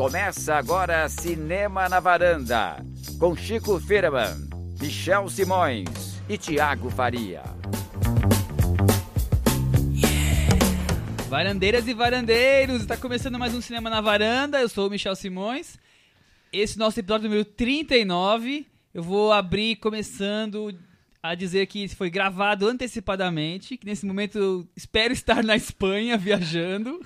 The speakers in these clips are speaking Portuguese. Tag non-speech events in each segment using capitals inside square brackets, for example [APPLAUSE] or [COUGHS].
Começa agora Cinema na Varanda, com Chico Firman, Michel Simões e Tiago Faria. Varandeiras e varandeiros, está começando mais um Cinema na Varanda. Eu sou o Michel Simões. Esse nosso episódio número 39. Eu vou abrir começando a dizer que foi gravado antecipadamente, que nesse momento eu espero estar na Espanha viajando.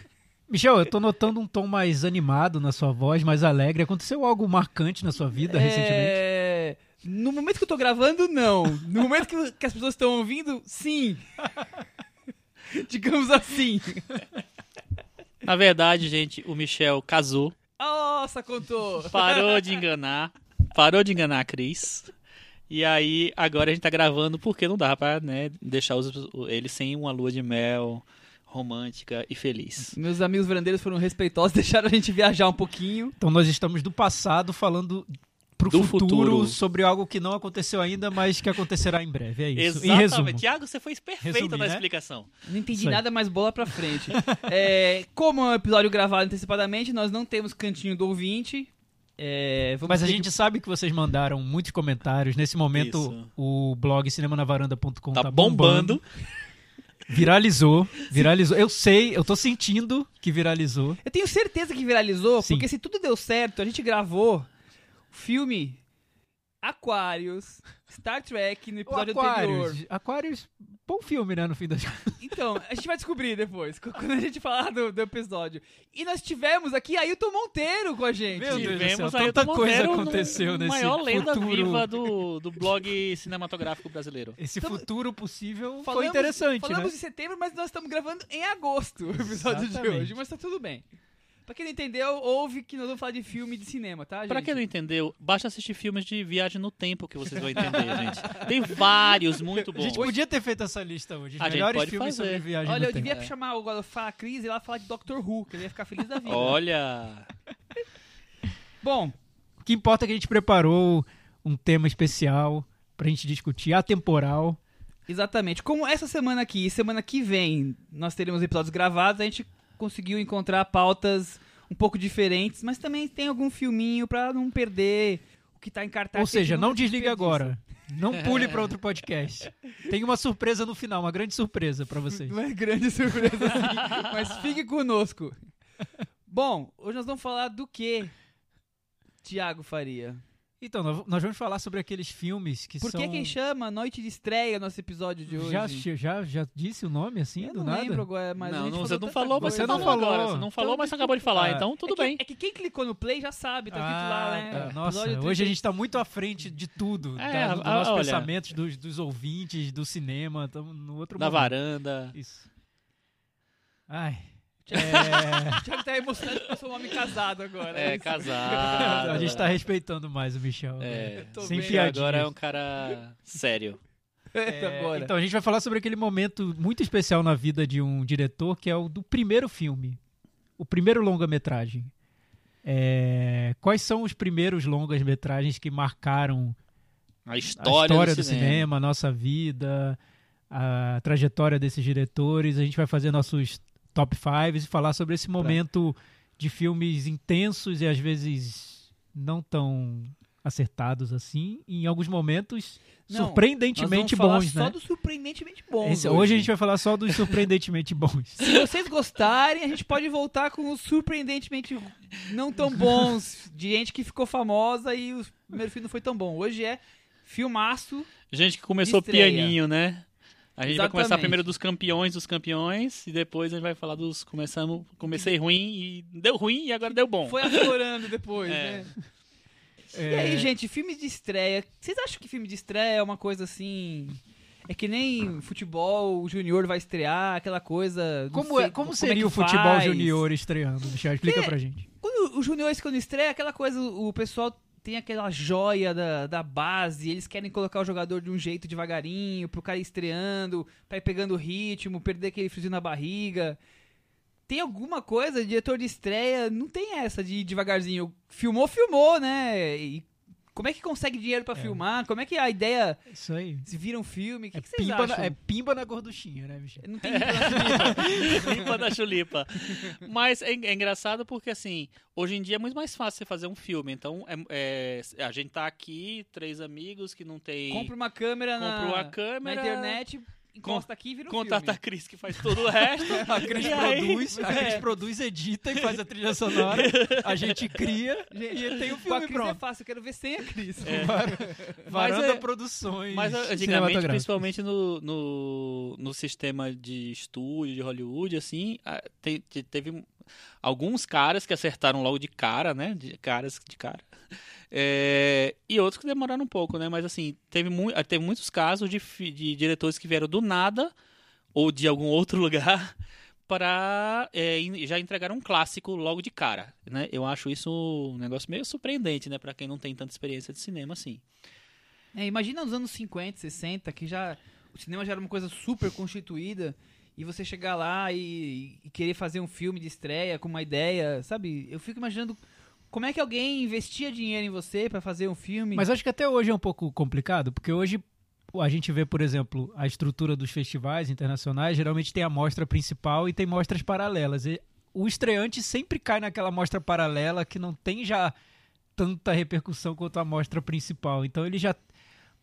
Michel, eu tô notando um tom mais animado na sua voz, mais alegre. Aconteceu algo marcante na sua vida recentemente? É... No momento que eu tô gravando, não. No momento que, que as pessoas estão ouvindo, sim. [LAUGHS] Digamos assim. Na verdade, gente, o Michel casou, Nossa, contou. parou de enganar, parou de enganar a Cris. E aí, agora a gente tá gravando porque não dá pra né, deixar os, ele sem uma lua de mel romântica e feliz. Meus amigos varandeiros foram respeitosos, [LAUGHS] deixaram a gente viajar um pouquinho. Então nós estamos do passado falando pro Do futuro, futuro. sobre algo que não aconteceu ainda, mas que acontecerá em breve. É isso. Em Exatamente. resumo. Tiago, você foi perfeito Resumir, na né? explicação. Não entendi nada, mas bola pra frente. [LAUGHS] É, como é um episódio gravado antecipadamente, nós não temos cantinho do ouvinte. É, vamos Mas a gente sabe que vocês mandaram muitos comentários. Nesse momento, Isso. o blog cinemanavaranda.com Tá, tá, bombando. [LAUGHS] Viralizou. Viralizou. Eu sei, eu tô sentindo que viralizou. Eu tenho certeza que viralizou, Sim. porque se tudo deu certo, a gente gravou o filme Aquarius, Star Trek no O episódio anterior. Aquarius. Aquarius, bom filme, né? No fim das contas. Então, a gente vai descobrir depois, [LAUGHS] quando a gente falar do, do episódio. E nós tivemos aqui Ailton Monteiro com a gente. Meu Deus do Tivemos céu, aí tanta coisa Monteiro aconteceu no, nesse maior lenda futuro. viva do, do blog cinematográfico brasileiro. Esse Então, futuro possível foi Falamos- interessante, Falamos né? em setembro, mas nós estamos gravando em agosto o episódio de Exatamente. hoje, mas tá tudo bem. Pra quem não entendeu, ouve que nós vamos falar de filme de cinema, tá, gente? Pra quem não entendeu, basta assistir filmes de viagem no tempo que vocês vão entender, [LAUGHS] gente. Tem vários muito A bons. gente podia ter feito essa lista hoje. A gente melhores pode filmes fazer. sobre viagem Olha, no eu tempo. devia chamar o falar a Cris e lá falar de Doctor Who, que ele ia ficar feliz da vida. Olha, Bom, O que importa é que a gente preparou um tema especial pra gente discutir, atemporal. exatamente. Como essa semana aqui e semana que vem nós teremos episódios gravados, a gente conseguiu encontrar pautas um pouco diferentes, mas também tem algum filminho pra não perder o que tá em cartaz. Ou seja, não desligue agora. Não [LAUGHS] pule pra outro podcast. Tem uma surpresa no final, uma grande surpresa pra vocês. É grande surpresa assim, mas fique conosco. Bom, hoje nós vamos falar do que, Tiago Faria? Então, nós- vamos falar sobre aqueles filmes que Por são... que quem chama Noite de Estreia nosso episódio de hoje? já, já, já disse o nome assim, Eu do não nada? lembro agora, mas a não, gente não, falou você não falou, mas coisa. você não falou falou. agora. Você não falou, Então, mas você acabou de falar, ah, então tudo é que, bem. É que quem clicou no play já sabe, tá escrito lá, Ah, né? tá. Nossa, hoje a 30. gente tá muito à frente de tudo. É, a- nossos olha. pensamentos, dos, dos ouvintes, do cinema. Estamos no outro Na momento. varanda. Isso. Ai. Thiago tá emocionado porque eu sou um homem casado agora. É, casado. a gente tá respeitando mais o Michel. É, né? Sem piadinhas. agora é um cara sério. [LAUGHS] É, agora. Então a gente vai falar sobre aquele momento muito especial na vida de um diretor, que é o do primeiro filme. O primeiro longa-metragem. É, quais são os primeiros longas-metragens que marcaram A a história, história do, do, cinema. a nossa vida, a trajetória desses diretores. A gente vai fazer nossos top fives e falar sobre esse momento de filmes intensos e às vezes não tão acertados assim. E em alguns momentos Não, Nós surpreendentemente vamos falar bons, só né? dos surpreendentemente bons. Esse- hoje a gente vai falar só dos surpreendentemente bons. [LAUGHS] Se vocês gostarem, a gente pode voltar com os surpreendentemente não tão bons, de gente que ficou famosa e o primeiro filme não foi tão bom. Hoje é filmaço. Gente que começou pianinho, né? A gente vai começar Exatamente. primeiro dos campeões dos campeões e depois a gente vai falar dos começamos, comecei ruim e deu ruim e agora deu bom. Foi aflorando depois, É. né? E É, aí, gente, filme de estreia. Vocês acham que filme de estreia é uma coisa assim. É que nem futebol, o Júnior vai estrear, aquela coisa. como, é, sei como é seria que o futebol faz. junior estreando? Michel, explica É. pra gente. Quando os juniores quando estreia, aquela coisa, o pessoal tem aquela joia da, da base, eles querem colocar o jogador de um jeito devagarinho, pro cara ir estreando, pra ir pegando ritmo, perder aquele friozinho na barriga. Tem alguma coisa, diretor de estreia, não tem essa de ir devagarzinho. Filmou, filmou, né? E como é que consegue dinheiro pra filmar? Como é que a ideia Isso aí. se vira um filme? O que, É que vocês pimba, acham? na, é pimba na gorduchinha, né, Michel? Não tem limpa. Limpa da chulipa. Mas é, é engraçado porque, assim, hoje em dia é muito mais fácil você fazer um filme. Então, é- é, a gente tá aqui, três amigos que não tem... Compra uma câmera na, Compra uma câmera, na internet, encosta aqui e vira um Contata a filme. Cris que faz todo o resto. [LAUGHS] A Cris E aí- produz, a Cris é. produz, edita e faz a trilha sonora. A gente cria [LAUGHS] Gente, e tem o Com a filme Cris é pronto. fácil, eu quero ver sem a Cris. Varanda é- Produções. Mas antigamente, cinematográficas. principalmente no, no, no sistema de estúdio de Hollywood, assim, a- te- te- teve alguns caras que acertaram logo de cara, né? De caras de cara. É, e outros que demoraram um pouco, né? Mas assim, teve, mu teve muitos casos de, de diretores que vieram do nada ou de algum [LAUGHS] outro lugar para é, já entregaram um clássico logo de cara, né? Eu acho isso um negócio meio surpreendente, né? Para quem não tem tanta experiência de cinema assim. É, imagina nos anos 50, 60, que já o cinema já era uma coisa super constituída e você chegar lá e, e querer fazer um filme de estreia com uma ideia, sabe? Eu fico imaginando como é que alguém investia dinheiro em você pra fazer um filme. Mas acho que até hoje é um pouco complicado, porque hoje a gente vê, por exemplo, a estrutura dos festivais internacionais, geralmente tem a mostra principal e tem mostras paralelas. E o estreante sempre cai naquela mostra paralela que não tem já tanta repercussão quanto a mostra principal. Então ele já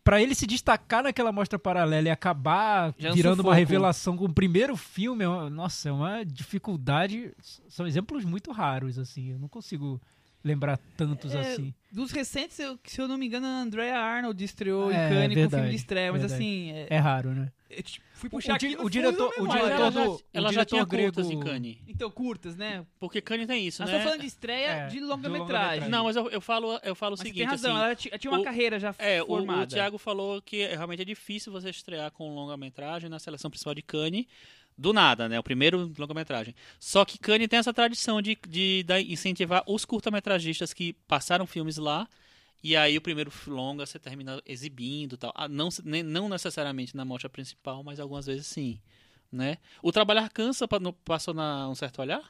Pra ele se destacar naquela mostra paralela e acabar Já virando uma revelação com o primeiro filme, é nossa, é uma dificuldade. São exemplos muito raros, assim. Eu não consigo lembrar tantos É, assim. Dos recentes, eu- se eu não me engano, a Andrea Arnold estreou É, em Cannes com verdade, filme de estreia, mas verdade. assim, é, É raro, né? eu te- fui O- puxar o di- o diretor- o. Mas diretor ela já, do- o ela já diretor tinha grego- curtas em Cannes. Então, curtas, né? Porque Cannes tem isso, né? estamos falando de estreia É, de longa-metragem. longa-metragem. Não, mas eu, eu falo, eu falo o Mas você seguinte, tem razão, assim, ela ti- tinha uma o- carreira já É, o, formada. o Thiago falou que realmente é difícil você estrear com longa-metragem na seleção principal de Cannes do nada, né? O primeiro longa-metragem. Só que Cannes tem essa tradição de, de, dar- incentivar os curta-metragistas que passaram filmes lá. E aí o primeiro longa você termina exibindo e tal. Ah, Não, se- nem- não necessariamente na mostra principal, mas algumas vezes sim. Né? O Trabalhar Cansa passou na Um Certo Olhar?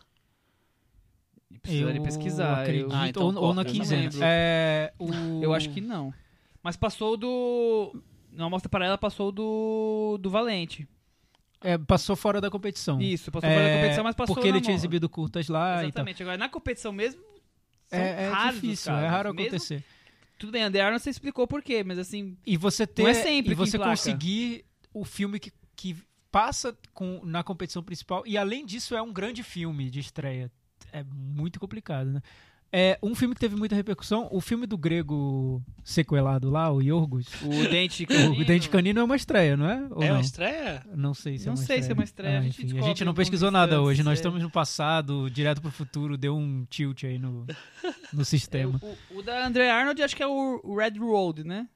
Precisaria Eu pesquisar. acredito. Eu, Ah, então ou, ou na quinzena. É, o... eu acho que não. Mas passou do. Na amostra paralela passou do. do Valente. É, passou fora da competição. Isso, passou fora da É, competição, mas passou Porque ele tinha exibido curtas lá. Exatamente. Agora, na competição mesmo. São É, é raros os difícil, casos. é raro Mesmo- acontecer. Tudo bem, Under Armour você explicou por quê, mas assim. E você ter Não é sempre e você emplaca. conseguir o filme que, que passa com, na competição principal e além disso é um grande filme de estreia. É muito complicado, né? É um filme que teve muita repercussão, o filme do grego sequelado lá, o Yorgos. O Dente [LAUGHS] O Canino. Dente Canino é uma estreia, não é? Ou é não? uma estreia? Não sei se Não é uma sei estreia. se é uma estreia, a Ah, gente enfim, a gente não pesquisou nada hoje, nós é. estamos no passado, direto pro futuro, deu um tilt aí no, no sistema. O, o da Andrea Arnold acho que é o o Red Road, né?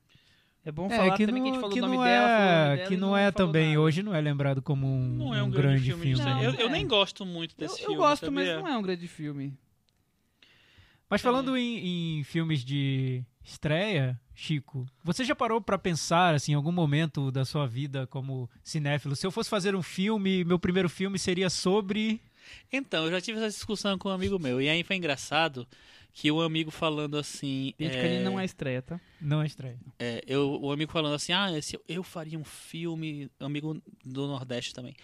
É bom É, falar que também não, que a gente falou que o nome não dela, o é, dela que e não é também, nada. hoje não é lembrado como um, Não é um, um grande, filme. de filme. estreia. Não, eu, eu é. nem gosto muito Eu, desse eu filme. gosto, mas sabia? não é um grande filme. Mas falando em, em filmes de estreia, Chico, você já parou pra pensar, assim, em algum momento da sua vida como cinéfilo, se eu fosse fazer um filme, meu primeiro filme seria sobre... Então, eu já tive essa discussão com um amigo meu. E aí foi engraçado que um amigo falando assim. Dente é, Canino não é estreia, tá? Não é estreia. é, eu, o amigo falando assim: ah, esse, eu faria um filme. Amigo do Nordeste também.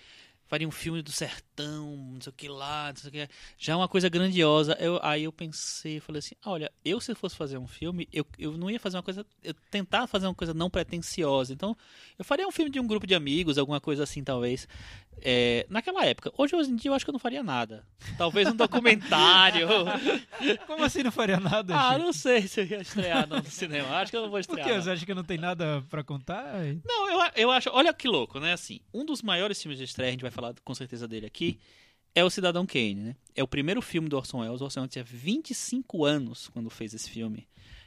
Faria um filme do sertão, não sei o que lá, não sei o que. Já é uma coisa grandiosa. Eu, aí eu pensei, falei assim: olha, eu se fosse fazer um filme, eu, eu não ia fazer uma coisa. Eu tentar fazer uma coisa não pretensiosa. Então, eu faria um filme de um grupo de amigos, alguma coisa assim, talvez. É, naquela época. Hoje, hoje em dia, eu acho que eu não faria nada. Talvez um documentário. [LAUGHS] Como assim não faria nada, ah, Chico? não sei se eu ia estrear no cinema. Acho que eu não vou Por estrear. quê? não. Você acha que não tem nada pra contar? Não, eu, eu acho. Olha que louco, né? Assim, um dos maiores filmes de estreia, a gente vai falar com certeza dele aqui, é o Cidadão Kane, né? É o primeiro filme do Orson Welles. O Orson Welles tinha 25 anos quando fez esse filme.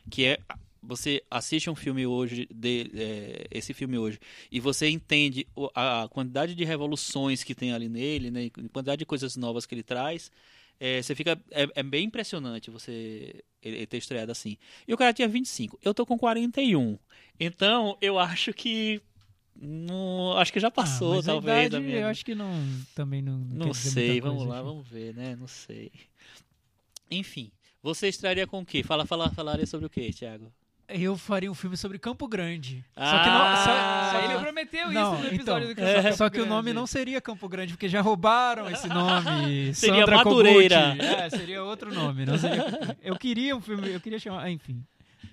Que é. Você assiste um filme hoje, de, é, esse filme hoje, e você entende a quantidade de revoluções que tem ali nele, né? A quantidade de coisas novas que ele traz. É, você fica. É, é bem impressionante você ele, ter estreado assim. E o cara tinha 25. Eu tô com 41. Então, eu acho que. Não, acho que já passou, Ah, mas a talvez. idade, da minha... Eu acho que não, também não Não dizer sei, vamos coisa, lá, vamos ver, né? Não sei. Enfim, você estrearia com o quê? Fala, fala, falaria sobre o quê, Thiago? Eu faria um filme sobre Campo Grande. Ah, só que não, só- Ah, só que- ele prometeu não, isso no episódio então, do Campo Só que o nome não seria Campo Grande, porque já roubaram esse nome. [LAUGHS] Seria Sandra Madureira. Kogut. É, seria outro nome. Não seria... Eu queria um filme, eu queria chamar. ah, Enfim.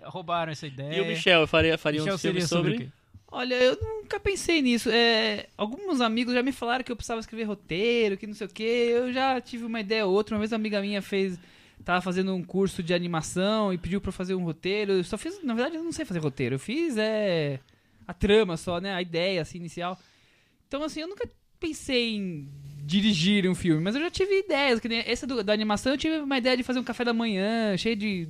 Roubaram essa ideia. E o Michel faria, faria Michel um filme seria sobre. o quê? Olha, eu nunca pensei nisso. É, alguns amigos já me falaram que eu precisava escrever roteiro, que não sei o que. Eu já tive uma ideia ou outra. Uma vez uma amiga minha fez. Tava fazendo um curso de animação e pediu pra eu fazer um roteiro. Eu só fiz. Na verdade, eu não sei fazer roteiro. Eu fiz é, a trama só, né? A ideia assim, inicial. Então, assim, eu nunca pensei em dirigir um filme, mas eu já tive ideias. Que nem essa do- da animação, eu tive uma ideia de fazer um café da manhã, cheio de.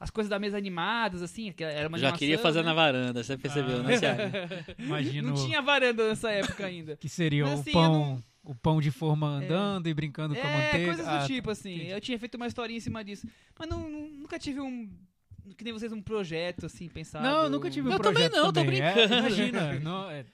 As coisas da mesa animadas, assim. que Era uma Já animação, queria fazer né? na varanda, você percebeu, Ah. né, Thiago? [LAUGHS] Imagino Não tinha varanda nessa época ainda. que seria Mas, o assim, pão. O pão de forma andando e brincando com a É, manteiga. coisas do Ah, tipo, assim. entendi. Eu tinha feito uma historinha em cima disso. Mas não, não- nunca tive um. Que nem vocês, um projeto, assim, pensado. Não, eu nunca tive um Eu também projeto não, tô também. É, brincando. imagina. não, é.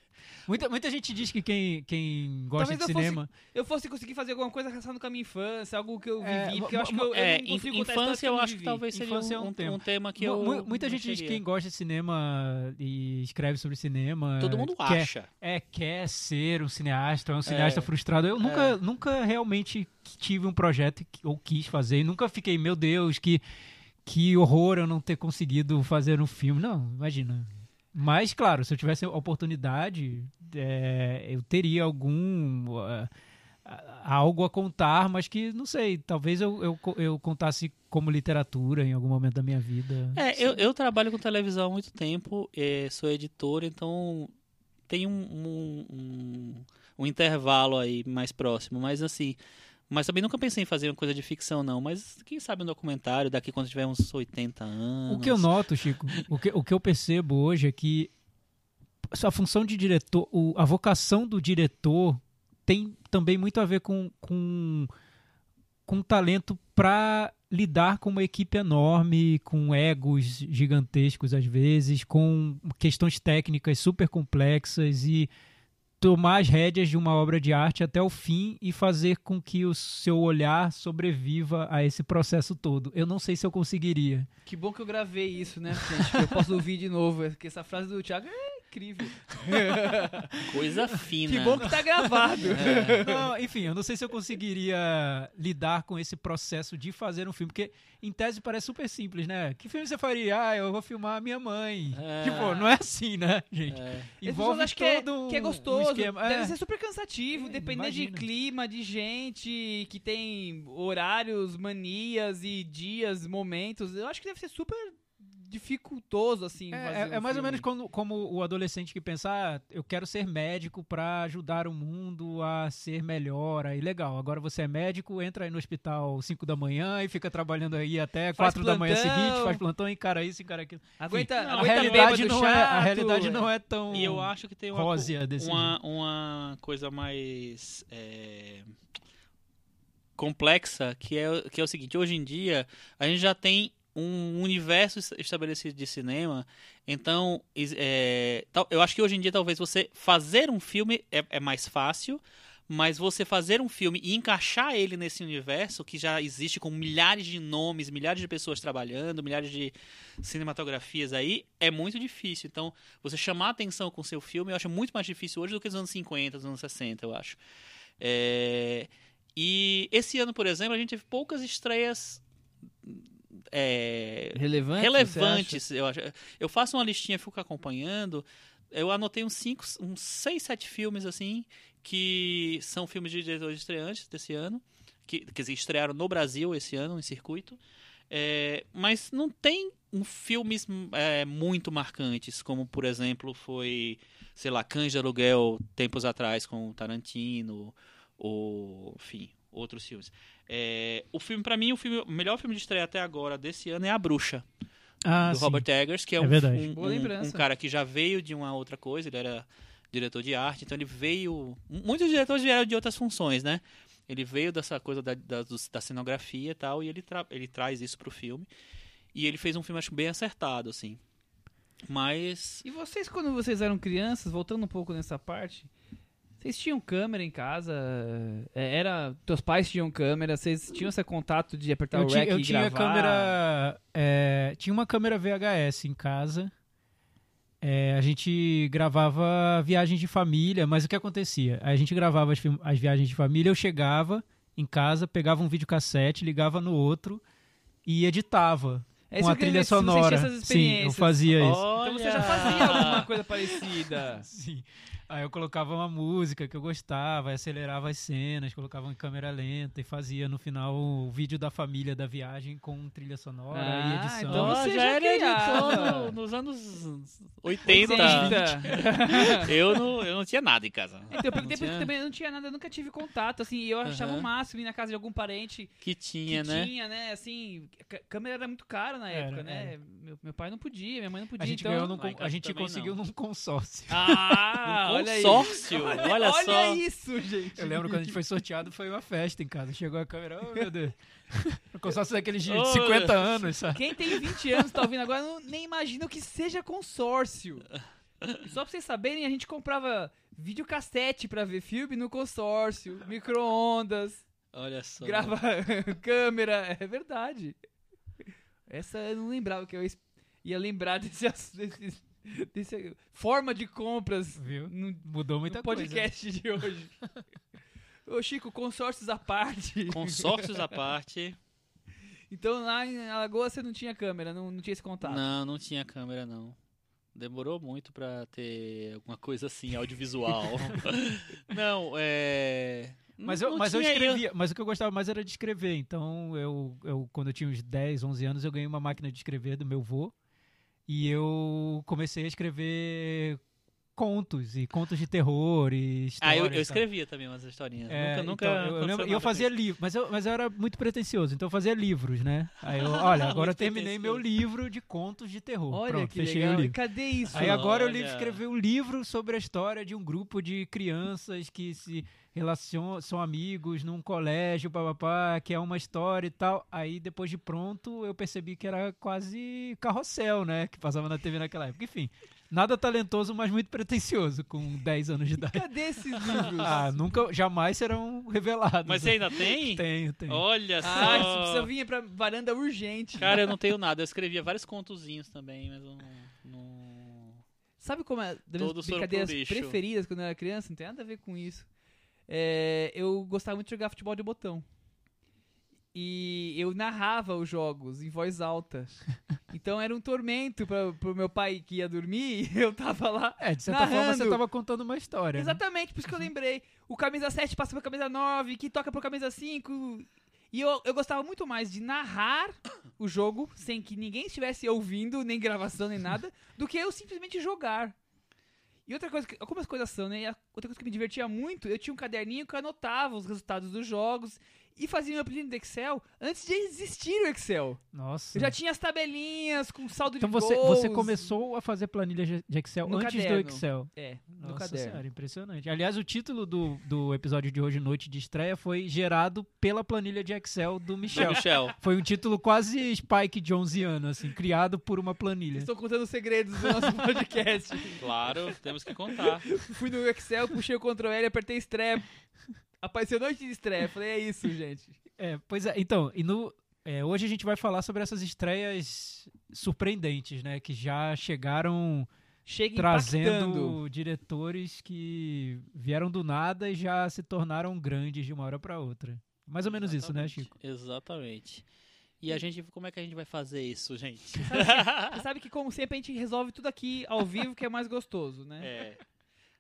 Muita, muita gente diz que quem, quem gosta Talvez de eu fosse- cinema. Eu fosse conseguir fazer alguma coisa relacionada com a minha infância, algo que eu É, vivi, mo- porque eu acho que eu, eu É, não consigo infância eu acho que talvez seria é um, um tema. um tema que Mu- eu. mu- muita não gente diz que quem gosta de cinema e escreve sobre cinema. Todo mundo quer, acha. É, quer ser um cineasta, é um cineasta frustrado. Eu nunca, nunca realmente tive um projeto que- ou quis fazer. E nunca fiquei, meu Deus, que, que horror eu não ter conseguido fazer um filme. Não, imagina. Mas, claro, se eu tivesse a oportunidade, é, eu teria algum. ah, algo a contar, mas que, não sei, talvez eu, eu, eu contasse como literatura em algum momento da minha vida. É, eu, eu trabalho com televisão há muito tempo, eh, sou editor, então tem um, um, um, um intervalo aí mais próximo, mas assim. Mas também nunca pensei em fazer uma coisa de ficção, não. Mas quem sabe um documentário daqui quando tiver uns 80 anos. O que eu noto, Chico, o que, o que eu percebo hoje é que a função de diretor, o- a vocação do diretor tem também muito a ver com, com, com talento para lidar com uma equipe enorme, com egos gigantescos às vezes, com questões técnicas super complexas e tomar as rédeas de uma obra de arte até o fim e fazer com que o seu olhar sobreviva a esse processo todo. Eu não sei se eu conseguiria. Que bom que eu gravei isso, né, gente? eu posso ouvir de novo. Porque essa frase do Thiago é incrível. [LAUGHS] Coisa fina. Que bom que tá gravado. [LAUGHS] Não, enfim, eu não sei se eu conseguiria lidar com esse processo de fazer um filme, porque em tese parece super simples, né? Que filme você faria? Ah, eu vou filmar a minha mãe. É. Tipo, não é assim, né, gente? É. Envolve que é, todo que é um gostoso, esquema. deve É. ser super cansativo, É, depender de clima, de gente, que tem horários, manias e dias, momentos. Eu acho que deve ser super dificultoso, assim, É, fazer é- um é mais ou filme. menos como, como o adolescente que pensa, ah, eu quero ser médico pra ajudar o mundo a ser melhor. Aí legal, agora você é médico, entra aí no hospital 5 da manhã e fica trabalhando aí até Faz 4 da manhã seguinte, faz plantão, encara isso, encara aquilo. Aguenta, Enfim, a aguenta realidade não é, a chato. realidade não é tão E eu acho que tem uma, uma, uma coisa mais é, complexa, que é, que é o seguinte, hoje em dia a gente já tem um universo es- estabelecido de cinema, então é, eu acho que hoje em dia talvez você fazer um filme é, é mais fácil, mas você fazer um filme e encaixar ele nesse universo que já existe com milhares de nomes, milhares de pessoas trabalhando, milhares de cinematografias aí, é muito difícil. Então, você chamar atenção com seu filme, eu acho muito mais difícil hoje do que nos anos 50, nos anos 60, eu acho. É, E esse ano, por exemplo, a gente teve poucas estreias é, Relevante, relevantes, eu acho. Eu faço uma listinha, fico acompanhando. Eu anotei uns cinco, uns seis, sete filmes assim que são filmes de diretores estreantes desse ano, que quer dizer, estrearam no Brasil esse ano em circuito. É, mas não tem um, filmes é, muito marcantes, como por exemplo foi, sei lá, Cães de Aluguel tempos atrás com o Tarantino, ou enfim, outros filmes. É, o filme, pra mim, o, filme, o melhor filme de estreia até agora desse ano é A Bruxa, Ah, do sim. Robert Eggers, que é, É um, um- um- um cara que já veio de uma outra coisa, ele era diretor de arte, então ele veio. Muitos diretores vieram de outras funções, né? Ele veio dessa coisa da, da, da cenografia e tal, e ele, tra- ele traz isso pro filme. E ele fez um filme, acho, bem acertado, assim. Mas. E vocês, quando vocês eram crianças, voltando um pouco nessa parte, Vocês tinham câmera em casa? É, Era, teus pais tinham câmera? Vocês tinham esse contato de apertar eu o rec eu e tinha gravar? câmera. é, tinha uma câmera VHS em casa. É, a gente gravava viagens de família, mas o que acontecia? A gente gravava as, as viagens de família, eu chegava em casa, pegava um videocassete, ligava no outro e editava É isso com a trilha sonora. Sim, eu fazia isso. Então você já fazia alguma coisa parecida. [LAUGHS] Sim. Aí eu colocava uma música que eu gostava, aí acelerava as cenas, colocava em câmera lenta e fazia no final o vídeo da família da viagem com trilha sonora e Ah, edição. então você já já era editor no- [LAUGHS] nos anos 80. 80. [LAUGHS] Eu não, eu não tinha nada em casa. Então, eu perguntei porque também eu não tinha nada, eu nunca tive contato, assim, e eu achava Aham. o máximo ir na casa de algum parente Que tinha, que né? tinha, né, assim, câmera era muito cara na Era, época, né, era. meu, meu pai não podia, minha mãe não podia, A gente então... num a gente conseguiu não. num consórcio. Ah, [LAUGHS] Um olha aí. consórcio, olha, Olha só. isso, gente. Eu lembro quando a gente foi sorteado, foi uma festa em casa. Chegou a câmera, oh meu Deus. [LAUGHS] O consórcio daqueles de Oh, 50 Deus. anos, sabe? Quem tem 20 anos tá ouvindo agora não, nem imagina o que seja consórcio. Só pra vocês saberem, a gente comprava videocassete pra ver filme no consórcio, micro-ondas, Olha só. grava [LAUGHS] câmera, é verdade. Essa eu não lembrava que eu ia lembrar [LAUGHS] desse, ass- [LAUGHS] desse, forma de compras Viu? no, Mudou muita no coisa. podcast de hoje. [LAUGHS] Ô Chico, consórcios à parte. Consórcios à parte. Então lá em Alagoas você não tinha câmera, não, não tinha esse contato. Não, não tinha câmera, não. Demorou muito pra ter alguma coisa assim, audiovisual. [LAUGHS] não, é. Mas, eu, não mas eu escrevia, mas o que eu gostava mais era de escrever. Então, eu, eu, quando eu tinha uns 10, 11 anos, eu ganhei uma máquina de escrever do meu vô. E eu comecei a escrever contos, e contos de terror, e Ah, eu, eu escrevia também umas historinhas. É, nunca, nunca. então, eu, eu lembro, e eu fazia livro, mas eu, mas eu era muito pretencioso, então eu fazia livros, né? Aí eu, [LAUGHS] olha, agora eu terminei meu livro de contos de terror. Olha Pronto, que fechei legal. o livro. cadê isso? Aí agora eu Olha. livro escrever um livro sobre a história de um grupo de crianças que se relacionam, são amigos num colégio, papapá, que é uma história e tal. Aí depois de pronto eu percebi que era quase carrossel, né? Que passava na TV naquela época. Enfim, nada talentoso, mas muito pretencioso com 10 anos de idade. Cadê esses [LAUGHS] livros? Ah, nunca, jamais serão revelados. Mas você ainda tem? [LAUGHS] Tenho, tenho. Olha só. Ah, isso precisa vir pra varanda urgente. Cara, eu não tenho nada. Eu escrevia vários contozinhos também, mas eu não. não... Sabe como é das minhas brincadeiras preferidas quando eu era criança? Não tem nada a ver com isso. É, eu gostava muito de jogar futebol de botão. E eu narrava os jogos em voz alta. [LAUGHS] Então era um tormento pra, pro meu pai que ia dormir e [LAUGHS] eu tava lá. É, de certa forma você narrando. tava contando uma história. né? Exatamente, por isso que eu lembrei. O camisa 7 passa pra camisa 9, que toca pro camisa 5. E eu, eu gostava muito mais de narrar o jogo sem que ninguém estivesse ouvindo, nem gravação, nem nada, [LAUGHS] do que eu simplesmente jogar. E outra coisa, que- algumas coisas são, né? Outra coisa que me divertia muito, eu tinha um caderninho que eu anotava os resultados dos jogos e fazia meu apelido do Excel antes de existir o Excel. Nossa. Eu já tinha as tabelinhas com saldo Então de você, gols. você começou a fazer planilha de Excel No antes caderno. do Excel. É, no Nossa caderno. senhora, impressionante. Aliás, o título do, do episódio de hoje, Noite de Estreia, foi gerado pela planilha de Excel do Do Michel. Michel. Foi um título quase Spike Jonesiano, assim, criado por uma planilha. Estou contando os segredos do nosso [LAUGHS] podcast. Claro, temos que contar. Fui no Excel, puxei o Ctrl L, apertei estreia. Apareceu noite de estreia. Falei, é isso, gente. É, pois é, então, e no, é, hoje a gente vai falar sobre essas estreias surpreendentes, né? Que já chegaram Chega trazendo impactando. diretores que vieram do nada e já se tornaram grandes de uma hora para outra. Mais ou menos isso, né, Exatamente, Chico? Exatamente. E a gente, como é que a gente vai fazer isso, gente? Você sabe que, como sempre, a gente resolve tudo aqui ao vivo, que é mais gostoso, né? É.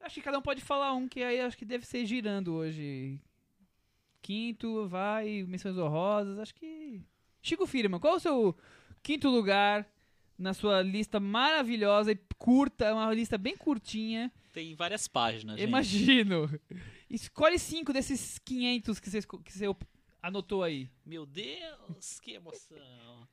Acho que cada um pode falar um, que aí acho que deve ser girando hoje. Quinto, vai, menções honrosas, acho que... Chico Firma, qual é o seu quinto lugar na sua lista maravilhosa e curta, é uma lista bem curtinha, Tem várias páginas, gente. Imagino. Escolhe cinco desses 500 que você, que você anotou aí. Meu Deus, que emoção.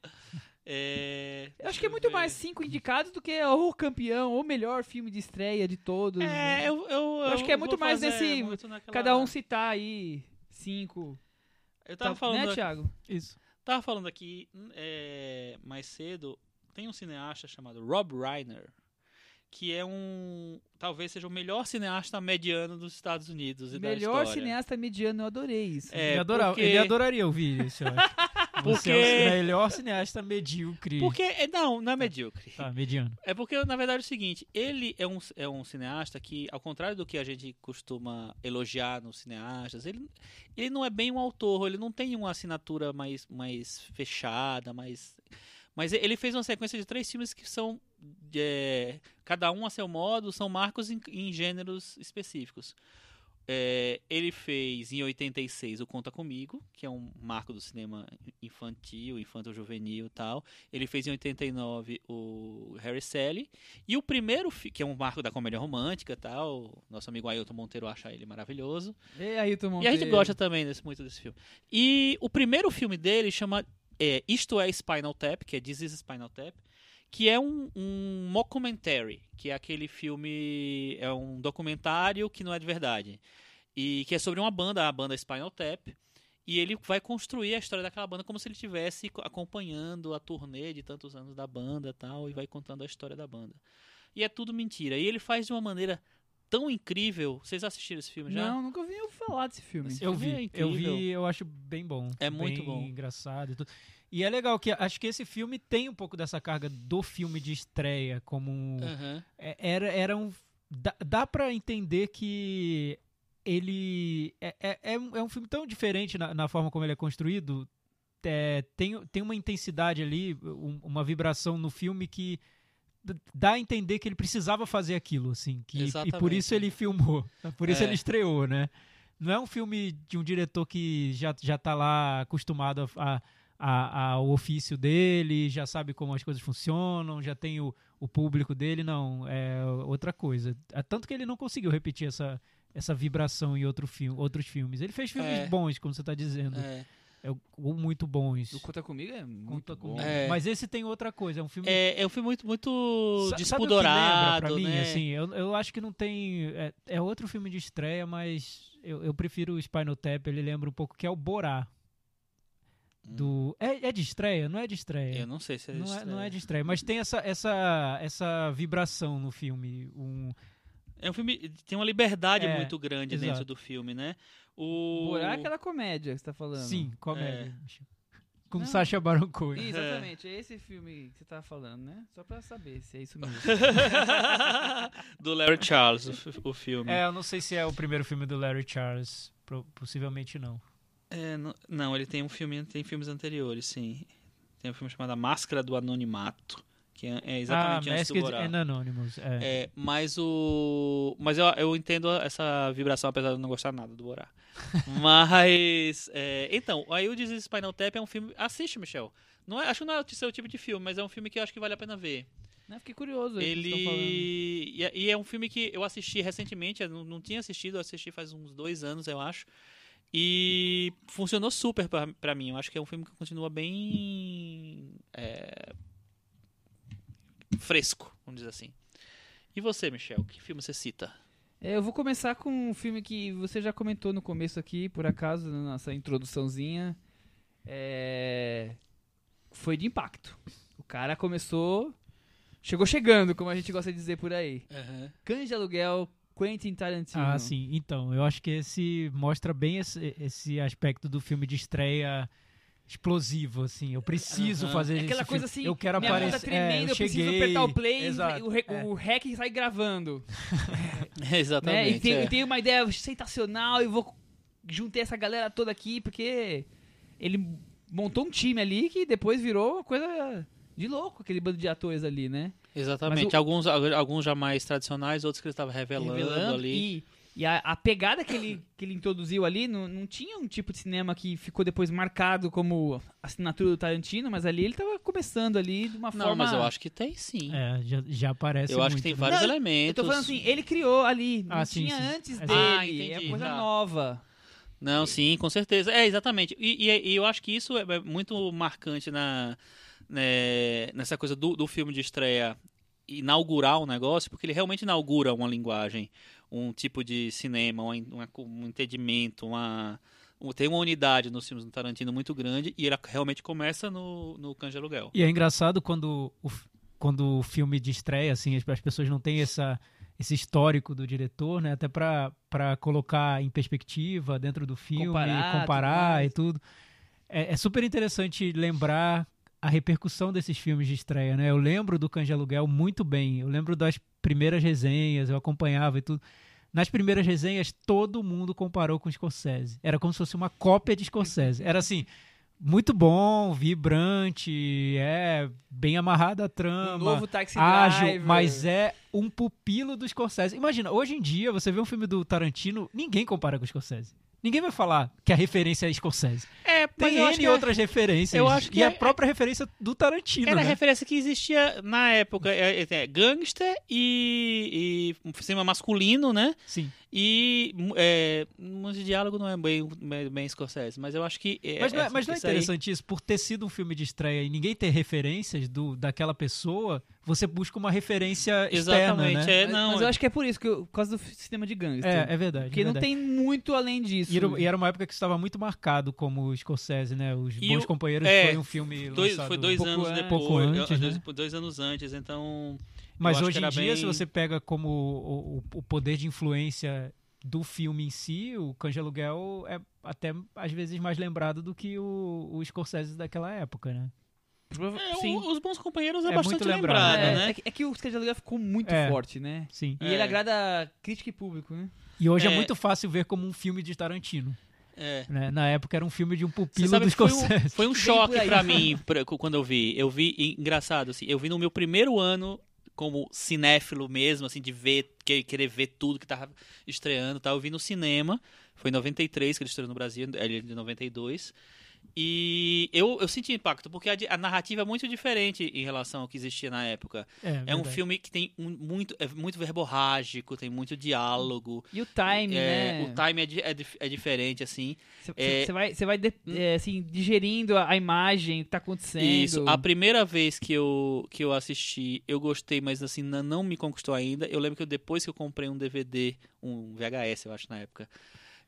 É, Eu acho que é muito ver. mais cinco indicados do que o campeão, ou melhor filme de estreia de todos. É, eu, eu, eu acho que é muito mais nesse- muito naquela- Cada um citar aí cinco. Eu tava Tá- falando né, Thiago? Isso. Tava falando aqui é, mais cedo, tem um cineasta chamado Rob Reiner que é um. Talvez seja o melhor cineasta mediano dos Estados Unidos e da Melhor história. cineasta mediano, eu adorei isso. É, ele, adorava- porque- ele adoraria ouvir isso, eu acho. [LAUGHS] Porque- é o melhor cineasta medíocre. Porque. é- Não, não é medíocre. Tá, mediano. É porque, na verdade, é o seguinte, ele é um, é um cineasta que, ao contrário do que a gente costuma elogiar nos cineastas, ele, ele não é bem um autor, ele não tem uma assinatura mais, mais fechada, mais... Mas ele fez uma sequência de três filmes que são, é, cada um a seu modo, são marcos em, em gêneros específicos. É, ele fez em 86 o Conta Comigo, que é um marco do cinema infantil, infanto-juvenil e tal. Ele fez em 89 o Harry Sally. E o primeiro, que é um marco da comédia romântica e tal. Nosso amigo Ailton Monteiro acha ele maravilhoso. E aí, tu E a gente gosta também desse, muito desse filme. E o primeiro filme dele chama é, Isto é Spinal Tap, que é This is Spinal Tap, que é um, um mockumentary, que é aquele filme, é um documentário que não é de verdade. E que é sobre uma banda, a banda Spinal Tap, e ele vai construir a história daquela banda como se ele estivesse co- acompanhando a turnê de tantos anos da banda e tal, e vai contando a história da banda. E é tudo mentira. E ele faz de uma maneira tão incrível. Vocês assistiram esse filme já? Não, nunca ouvi falar desse filme. Esse Eu filme é vi, eu incrível. vi, eu acho bem bom. É muito bem bom. engraçado e tudo. E é legal que acho que esse filme tem um pouco dessa carga do filme de estreia, como um, é- era era um dá, dá para entender que ele é, é, é um é um filme tão diferente na, na forma como ele é construído. É, tem, tem uma intensidade ali, um- uma vibração no filme que dá a entender que ele precisava fazer aquilo, assim, que, e por Exatamente. isso ele filmou, [LAUGHS] por isso É. ele estreou, né? Não é um filme de um diretor que já, já tá lá acostumado a, a- ao ofício dele, já sabe como as coisas funcionam, já tem o, o público dele, não, é outra coisa. É Tanto que ele não conseguiu repetir essa, essa vibração em outro filme, outros filmes. Ele fez filmes É. bons, como você está dizendo, É. é, ou muito bons. O Conta Comigo é muito Conta bom. comigo. É. Mas esse tem outra coisa, é um filme É, é um filme muito, muito sabe o despudorado, pra mim, né? assim, eu, eu acho que não tem. É, é outro filme de estreia, mas eu, eu prefiro o Spinal Tap, ele lembra um pouco que é o Borá. Do, é, é de estreia? Não é de estreia. Eu não sei se é não, é, não é estreia. de estreia, mas tem essa, essa, essa vibração no filme. Um, É um filme tem uma liberdade É, muito grande exato. dentro do filme, né? O Borá é aquela comédia que você tá falando. sim, comédia. Com Não. Sacha Baron Cohen. Ih, Exatamente, é esse filme que você tá falando, né? Só pra saber se é isso mesmo. [LAUGHS] do Larry Charles, o, o filme. É, eu não sei se é o primeiro filme do Larry Charles. pro- possivelmente não. É, não, não, ele tem um filme, tem filmes anteriores, sim. Tem um filme chamado A Máscara do Anonimato, que é, é exatamente ah, antes do Masked Borá. and Anonymous. É. É, mas o. Mas eu, eu entendo essa vibração, apesar de eu não gostar nada do Borá. [LAUGHS] mas. é, então, aí o Disease Spinal Tap é um filme. Assiste, Michel. Não é, acho que não é o seu tipo de filme, mas é um filme que eu acho que vale a pena ver. Não, fiquei curioso do Ele. E, é- e é um filme que eu assisti recentemente, eu não, não tinha assistido, eu assisti faz uns dois anos, eu acho. E funcionou super pra, pra mim. Eu acho que é um filme que continua bem. é, fresco, vamos dizer assim. E você, Michel, que filme você cita? É, eu vou começar com um filme que você já comentou no começo aqui, por acaso, na nossa introduçãozinha. É... Foi de impacto. O cara começou. Chegou chegando, como a gente gosta de dizer por aí. Cães de aluguel, Quentin Tarantino. Ah, sim. Então, eu acho que esse mostra bem esse, esse aspecto do filme de estreia explosivo, assim. Eu preciso Aham. fazer É aquela esse coisa filme. assim, Eu quero minha mão aparecer. tá tremendo, é, eu eu preciso apertar o play, Exato, o, é. o rec sai gravando. né? [LAUGHS] [LAUGHS] Exatamente. E, tem, é. e tem uma ideia sensacional e vou juntei essa galera toda aqui porque ele montou um time ali que depois virou uma coisa de louco, aquele bando de atores ali, né? Exatamente. O- Alguns, alguns já mais tradicionais, outros que ele estava revelando, Revelando, ali. E, e a, a pegada que ele, que ele introduziu ali não, não tinha um tipo de cinema que ficou depois marcado como assinatura do Tarantino, mas ali ele tava começando ali de uma Não, forma. mas eu acho que tem sim. É, já, já aparece eu acho que muito, tem né? vários Não, Eu elementos. tô falando assim, ele criou ali, não Ah, sim, tinha sim. antes Ah, dele, entendi, é coisa tá. nova. Não, sim, com certeza. É, exatamente. E, e- e eu acho que isso é é muito marcante na, né, nessa coisa do, do filme de estreia inaugurar um negócio, porque ele realmente inaugura uma linguagem, um tipo de cinema, uma- um entendimento, uma, um- tem uma unidade nos filmes do Tarantino muito grande e ele realmente começa no, no Cães de Aluguel. E é engraçado quando o, quando o filme de estreia, assim, as, as pessoas não têm essa, esse histórico do diretor, né? Até para colocar em perspectiva dentro do filme, Comparar, comparar, tudo e tudo. É, é super interessante lembrar a repercussão desses filmes de estreia, né? Eu lembro do de Aluguel muito bem. Eu lembro das primeiras resenhas, eu acompanhava e tudo. Nas primeiras resenhas, todo mundo comparou com Scorsese. Era como se fosse uma cópia de Scorsese. Era assim, muito bom, vibrante, é bem amarrada a trama. Um novo Taxi ágil, Driver. mas é um pupilo do Scorsese. Imagina, hoje em dia, você vê um filme do Tarantino, ninguém compara com o Scorsese. Ninguém vai falar que a referência é Scorsese. É, Tem N que outras referências. eu acho que e a é- própria referência do Tarantino, Era a né? referência que existia na época. É, é, é gangster e, e cinema masculino, né? Sim. E é, um de diálogo não é bem, bem, bem Scorsese, mas eu acho que. É, Mas não é, mas não é isso aí- interessante isso? Por ter sido um filme de estreia e ninguém ter referências do, daquela pessoa, você busca uma referência Exatamente, externa, né? é, Mas, não. mas eu acho que é por isso, que eu- por causa do cinema de gangster. É, é verdade. Porque é não verdade. tem muito além disso. E era, e era uma época que estava muito marcado como Scorsese, né? Os E Bons o- Companheiros é, foi um filme Dois, lançado foi dois pouco anos an- depois. pouco antes, eu- dois, né? dois anos antes, então. Mas hoje em dia, bem- se você pega como o, o- o poder de influência do filme em si, o Cães de Aluguel é até às vezes mais lembrado do que o, o Scorsese daquela época, né? É, Sim. o- os bons companheiros é, É bastante muito lembrado, lembrado, É, né? é que- é que o Sketch de Aluguel ficou muito É. forte, né? Sim. E É. ele agrada crítica e público, né? E hoje é. É. muito fácil ver como um filme de Tarantino. É. Né? Na época era um filme de um Você pupilo sabe do que foi Scorsese. um, foi um choque pra mim [LAUGHS] pra- quando eu vi. Eu vi, e engraçado, assim, eu vi no meu primeiro ano como cinéfilo mesmo, assim, de ver, que- querer ver tudo que tava estreando tal. Eu vi no cinema, foi em 93 que ele estreou no Brasil, ele é de 92. E eu, eu senti impacto, porque a, a narrativa é muito diferente em relação ao que existia na época. É, É um filme que tem um- muito, é muito verborrágico, tem muito diálogo. E o time, É, né? O time é, é, é diferente, assim. Você é- vai, você vai de- é, assim, digerindo a, a imagem que tá acontecendo. Isso. A primeira vez que eu, que eu assisti, eu gostei, mas assim, não, não me conquistou ainda. Eu lembro que eu, depois que eu comprei um DVD, um VHS, eu acho, na época,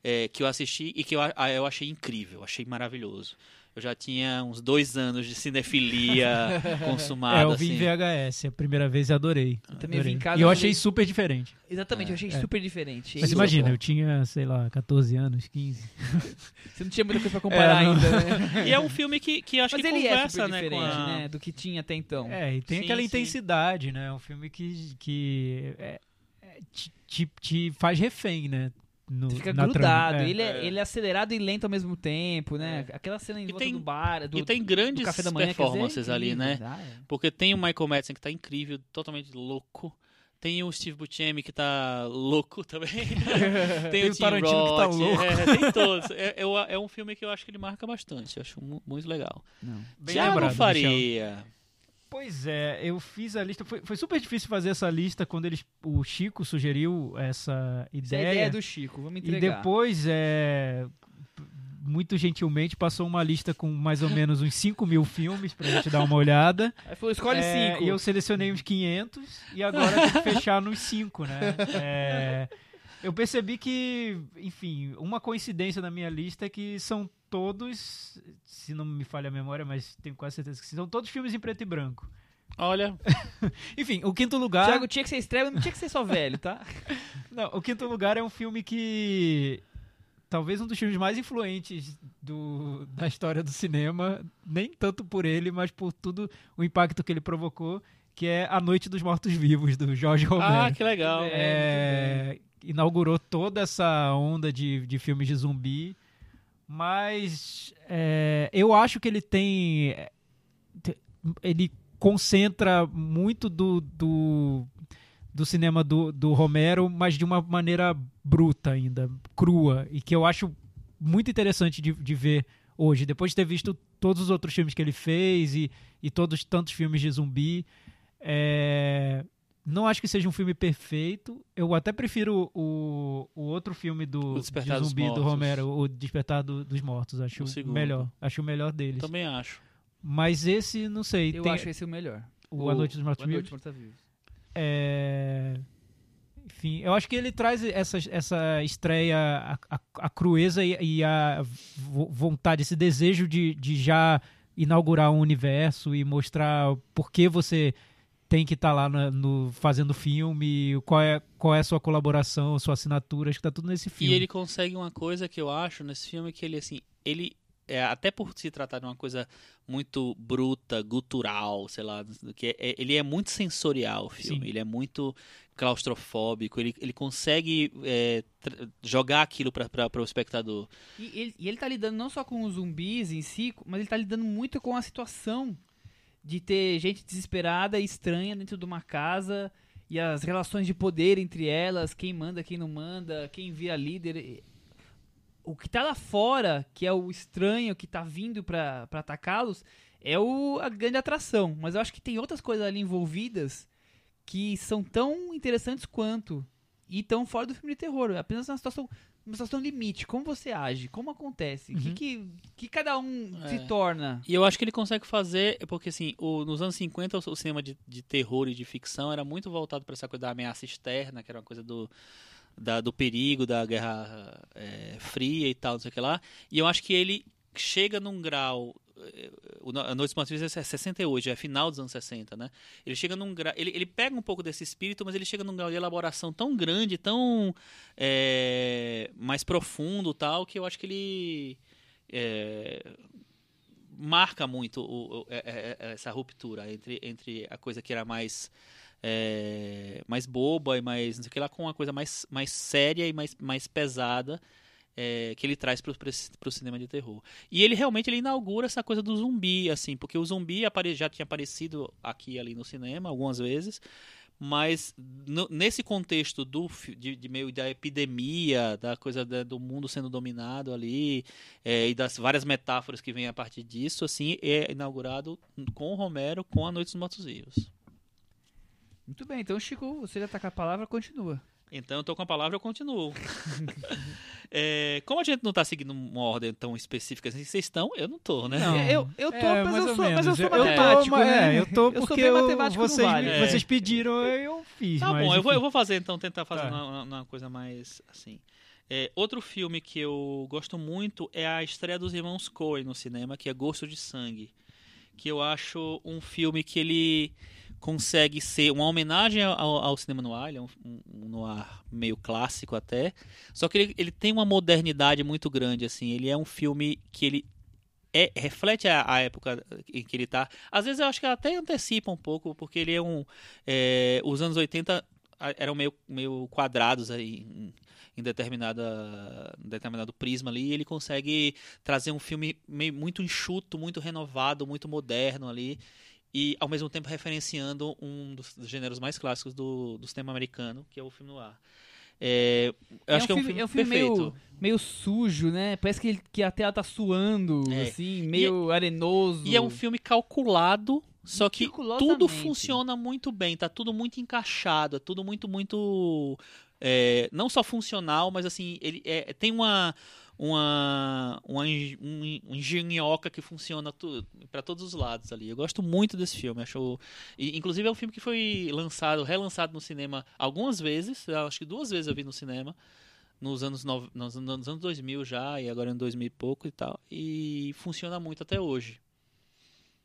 é, que eu assisti e que eu, eu achei incrível, achei maravilhoso. Eu já tinha uns dois anos de cinefilia [LAUGHS] consumada, É, eu vi em assim. VHS a primeira vez e adorei. Eu também vi Adorei. em casa, e eu achei vi- super diferente. Exatamente, eu achei É. super diferente. Mas imagina, eu tinha, sei lá, 14 anos, 15. [LAUGHS] Você não tinha muita coisa pra comparar É, não. ainda, né? [LAUGHS] E é um filme que, que acho Mas que ele é conversa, super né, com diferente, a... né? Do que tinha até então. É, e tem Sim, aquela sim. intensidade, né? É um filme que, que é, é, te, te, te faz refém, né? No, fica na grudado. É. Ele, é, ele é acelerado e lento ao mesmo tempo, né? Aquela cena em E volta tem- do bar, do, e tem do grandes café da manhã, quer dizer, é performances ali, né? é. Porque tem o Michael Madsen que tá incrível, totalmente louco. Tem o Steve Buscemi que tá louco também. [LAUGHS] tem, Tem o Tim Tarantino que tá Roth, louco. É, tem todos. É, é um filme que eu acho que ele marca bastante. Eu acho mu- muito legal. Não. Bem Thiago lembrado, Faria. Pois é, eu fiz a lista. Foi, foi super difícil fazer essa lista quando eles, o Chico sugeriu essa Essa é a ideia. ideia do Chico, vamos E entregar. depois, é, muito gentilmente, passou uma lista com mais ou menos uns 5 mil filmes pra gente dar uma olhada. Aí falou, escolhe É, cinco. E eu selecionei uns 500 e agora tem que fechar nos 5, né? É, eu percebi que, enfim, uma coincidência na minha lista é que são todos, se não me falha a memória, mas tenho quase certeza que são todos filmes em preto e branco. Olha, [LAUGHS] Enfim, o quinto lugar. Thiago tinha que ser estreia, não tinha que ser só velho, tá? [LAUGHS] Não, o quinto lugar é um filme que. Talvez um dos filmes mais influentes do, da história do cinema, nem tanto por ele, mas por tudo o impacto que ele provocou, que é A Noite dos Mortos-Vivos, do Jorge Romero. ah, que legal. É, É, inaugurou toda essa onda de, de filmes de zumbi, mas é, eu acho que ele tem. te- Ele concentra muito do, do, do cinema do, do Romero, mas de uma maneira bruta ainda, crua, e que eu acho muito interessante de, de ver hoje. Depois de ter visto todos os outros filmes que ele fez e, e todos tantos filmes de zumbi. É, não acho que seja um filme perfeito. Eu até prefiro o, o outro filme do O de zumbi do. Romero, o Despertar do- dos Mortos. Acho O melhor. Acho o melhor deles. Também acho. Mas esse, não sei. Eu tem acho esse o melhor. o A Noite dos A Mortos Noite Vivos. É, Enfim, eu acho que ele traz essa, essa estreia, a, a, a crueza e, e a vo- vontade, esse desejo de, de já inaugurar um universo e mostrar por que você tem que estar lá no, no- fazendo filme, qual é, qual é a sua colaboração, a sua assinatura, acho que tá tudo nesse E filme. ele consegue uma coisa que eu acho nesse filme que ele assim, ele é, até por se tratar de uma coisa muito bruta, gutural, sei lá, que é- é- ele é muito sensorial o filme, Sim. ele é muito claustrofóbico, ele, ele consegue é, jogar aquilo para o espectador. E ele, e ele tá lidando não só com os zumbis em si, mas ele tá lidando muito com a situação de ter gente desesperada e estranha dentro de uma casa e as relações de poder entre elas, quem manda, quem não manda, quem vira líder. O que tá lá fora, que é o estranho que tá vindo pra atacá-los, é o, a grande atração. Mas eu acho que tem outras coisas ali envolvidas que são tão interessantes quanto e tão fora do filme de terror. Apenas uma situação uma situação limite, como você age, como acontece, o que, Uhum. que, que cada um É. se torna. E eu acho que ele consegue fazer, porque assim, o- nos anos 50 o, o cinema de, de terror e de ficção era muito voltado para essa coisa da ameaça externa, que era uma coisa do, da- do perigo, da guerra é, fria e tal, não sei o que lá. E eu acho que ele chega num grau. Eh, A Noite dos Mortos é 68, é final dos anos 60, né? Ele chega num grau. Ele, ele pega um pouco desse espírito, mas ele chega num grau de elaboração tão grande, tão é, mais profundo tal, que eu acho que ele. é, marca muito o- o- é- é- é- essa ruptura entre, entre a coisa que era mais mais boba e mais não sei o que lá com uma coisa mais, mais séria e mais, mais pesada é, que ele traz para o cinema de terror e ele realmente ele inaugura essa coisa do zumbi assim porque o zumbi já tinha aparecido aqui ali no cinema algumas vezes mas no- nesse contexto do de, de meio da epidemia da coisa da- do mundo sendo dominado ali é, e das várias metáforas que vêm a partir disso, assim, é inaugurado com o Romero com A Noite dos Mortos Vivos. Muito bem, então Chico, você já tá com a palavra, continua. Então eu tô com a palavra, eu continuo. [LAUGHS] É, como a gente não tá seguindo uma ordem tão específica assim, vocês estão, eu não tô, né? Não. eu, eu tô, É, mas, mais eu ou sou, mas eu sou Eu tô, matemático, né? é, eu tô sou porque bem eu- matemático, vocês, não vale. É. vocês pediram, eu fiz. Tá mas, bom, eu vou, eu vou fazer então, tentar fazer Tá. uma, uma coisa mais assim. É, outro filme que eu gosto muito é a estreia dos irmãos Coen no cinema, que é Gosto de Sangue. Que eu acho um filme que ele consegue ser uma homenagem ao, ao cinema noir, ele é um, um, noir meio clássico até. Só que ele, ele tem uma modernidade muito grande, assim. Ele é um filme que ele é, reflete a, a época em que ele tá. Às vezes eu acho que até antecipa um pouco, porque ele é um. é, os anos 80 a- eram meio, meio quadrados aí em, em determinada, determinado prisma ali, e ele consegue trazer um filme meio, muito enxuto, muito renovado, muito moderno ali, e ao mesmo tempo referenciando um dos, dos gêneros mais clássicos do, do cinema americano, que é o filme noir. É, eu É acho um que é um filme- filme, é um filme meio, meio sujo, né? Parece que, ele- que a tela tá suando, É. assim, meio arenoso. E é um filme calculado, só que tudo funciona muito bem, tá tudo muito encaixado, é tudo muito, muito. é, não só funcional, mas assim, ele é, tem uma. Uma, uma um, engenhoca que funciona para todos os lados ali. Eu gosto muito desse filme. Acho, e, inclusive é um filme que foi lançado, relançado no cinema algumas vezes. Acho que duas vezes eu vi no cinema. Nos anos, nove- nos, nos anos 2000 já, e agora em 2000 e pouco e tal. E funciona muito até hoje.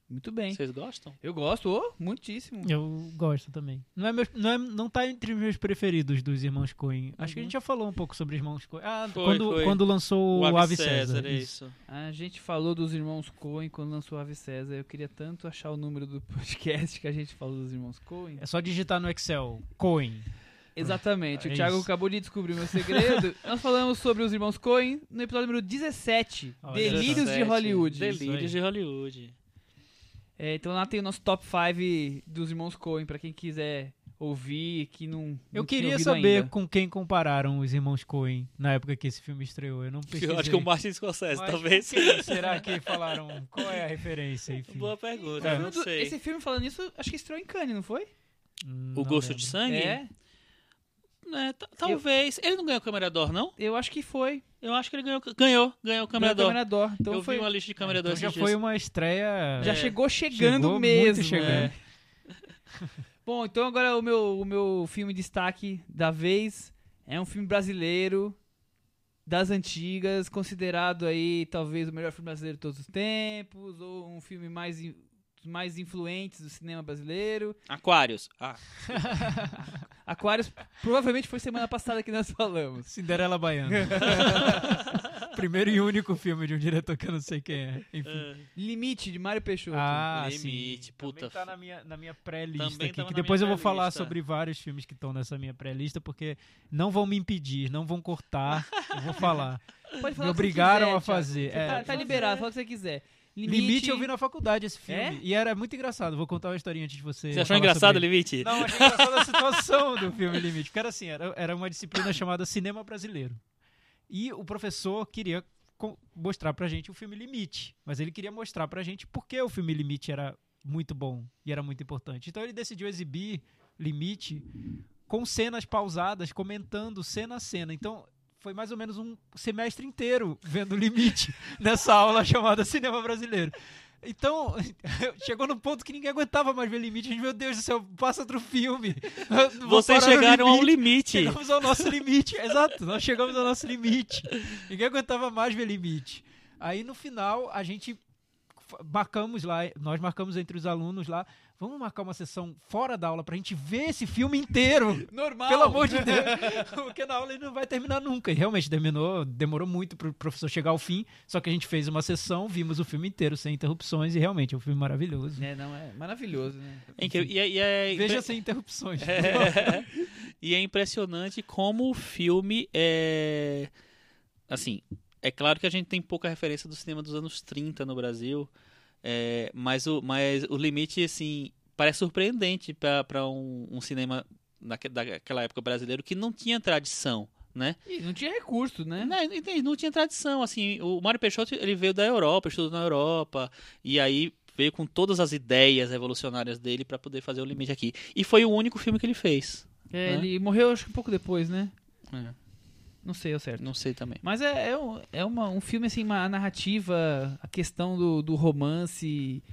Muito bem. Vocês gostam? Eu gosto, oh, muitíssimo. Eu gosto também. Não, é meu, não, é, não tá entre os meus preferidos dos irmãos Coen. Acho que a Uhum. gente já falou um pouco sobre os irmãos Coen. Ah, Foi, quando, foi. quando lançou o Ave César. é isso. isso. A gente falou dos irmãos Coen quando lançou Ave César. Eu queria tanto achar o número do [LAUGHS] podcast que a gente falou dos irmãos Coen. É só digitar no Excel. Coen. Exatamente. É o Thiago isso. acabou de descobrir o meu segredo. [LAUGHS] Nós falamos sobre os irmãos Coen no episódio número 17, Olha Delírios de 17, Hollywood. Isso aí. Delírios de Hollywood. É, então lá tem o nosso top 5 dos irmãos Coen, pra quem quiser ouvir, que não. não Eu queria saber ainda. com quem compararam os irmãos Coen na época que esse filme estreou. Eu não pesquisei. Eu acho que o Martin Scorsese, Mas talvez. quem será que falaram? Qual é a referência? [LAUGHS] Enfim. Boa pergunta, filme não sei. Esse filme falando isso, acho que estreou em Cannes, não foi? Hum, O não Gosto lembro. de Sangue? É, É, t- talvez. Ele não ganhou Câmera d'Or, não? eu acho que foi. Eu acho que ele ganhou. Ganhou, ganhou Câmera d'Or. Câmara d'Or. Então eu foi. vi uma lista de Câmera d'Or Então já foi dias. uma estreia. Já É. chegou chegando Chegou mesmo. chegando. é. [LAUGHS] Bom, então agora o meu, o meu filme destaque da vez é um filme brasileiro das antigas, considerado aí talvez o melhor filme brasileiro de todos os tempos, ou um filme mais mais influentes do cinema brasileiro. Aquários. Ah, [LAUGHS] Aquários provavelmente foi semana passada que nós falamos. Cinderela Baiana. [LAUGHS] Primeiro e único filme de um diretor que eu não sei quem é. Enfim. é, Limite de Mário Peixoto. Ah, Limite, sim. puta. Também tá na minha, na minha pré-lista aqui. Que depois eu vou falar sobre vários filmes que estão nessa minha pré-lista, porque não vão me impedir, não vão cortar. eu vou falar. Pode Me que você obrigaram quiser, a fazer. Thiago. É. Tá, tá liberado, fala o que você quiser. Limite, eu vi na faculdade esse filme. É? E era muito engraçado. Vou contar uma historinha antes de você. Você achou engraçado, sobre ele. Limite? Não, achei engraçada a [LAUGHS] situação do filme Limite. Porque era assim, era, era uma disciplina chamada Cinema Brasileiro. E o professor queria mostrar pra gente o filme Limite. Mas ele queria mostrar pra gente por que o filme Limite era muito bom e era muito importante. Então ele decidiu exibir Limite com cenas pausadas, comentando cena a cena. Então foi mais ou menos um semestre inteiro vendo Limite [LAUGHS] nessa aula chamada Cinema Brasileiro. Então, [LAUGHS] chegou no ponto que ninguém aguentava mais ver limite. A gente, meu Deus do céu, passa outro filme. [LAUGHS] Vocês chegaram ao limite. limite. Chegamos ao nosso limite, exato. Nós chegamos ao nosso limite. Ninguém aguentava mais ver limite. Aí no final a gente marcamos lá, nós marcamos entre os alunos lá, vamos marcar uma sessão fora da aula pra gente ver esse filme inteiro. [LAUGHS] Normal. Pelo amor de Deus. [LAUGHS] Porque na aula ele não vai terminar nunca. E realmente terminou, demorou muito pro professor chegar ao fim. Só que a gente fez uma sessão, vimos o filme inteiro sem interrupções e realmente é um filme maravilhoso. É, não, é maravilhoso, né? É incrível. E, é- e é, Veja sem interrupções. É. [LAUGHS] e é impressionante como o filme é. Assim, é claro que a gente tem pouca referência do cinema dos anos 30 no Brasil, é, mas, o, mas o limite, assim, parece surpreendente para um, um cinema daque- daquela época brasileiro que não tinha tradição, né? E não tinha recurso, né? Não, não- não tinha tradição, assim, o Mário Peixoto, ele veio da Europa, estudou na Europa, e aí veio com todas as ideias revolucionárias dele para poder fazer o limite aqui. E foi o único filme que ele fez. É, Hã? ele morreu acho que um pouco depois, né? É, Não sei ao certo. não sei também. Mas é, é, um, é uma, um filme, assim, uma narrativa, a questão do, do romance.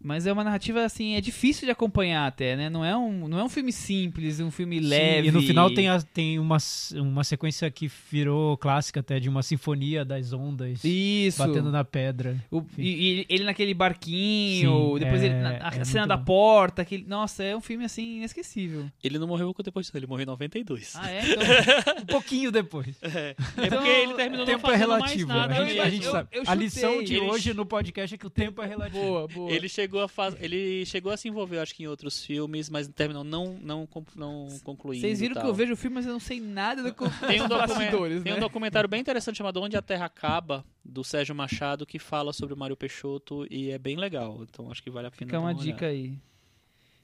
Mas é uma narrativa, assim, é difícil de acompanhar até, né? Não é um, não é um filme simples, um filme Sim, leve. e no final tem, a- tem uma, uma sequência que virou clássica até de uma sinfonia das ondas Isso. batendo na pedra. O- e, e ele naquele barquinho, Sim, depois é- ele, na, a é cena da bom. porta. Aquele, nossa, é um filme, assim, inesquecível. Ele não morreu pouco depois disso, ele morreu em 92. Ah, é? Então, [LAUGHS] Um pouquinho depois. É Então, porque ele terminou não tempo é fazendo relativo. mais nada a gente, a mesmo. gente Eu- sabe. eu a lição de Ele- hoje no podcast é que o tempo é relativo. boa, boa. Ele chegou a faz... ele chegou a se envolver, acho que em outros filmes, mas terminou não não não concluindo. Vocês viram que eu vejo o filme, mas eu não sei nada do [LAUGHS] que eu Tem um, dos documen- bastidores, tem um né? documentário bem interessante chamado Onde a Terra Acaba, do Sérgio Machado, que fala sobre o Mário Peixoto e é bem legal. Então acho que vale a pena. Fica uma dica aí.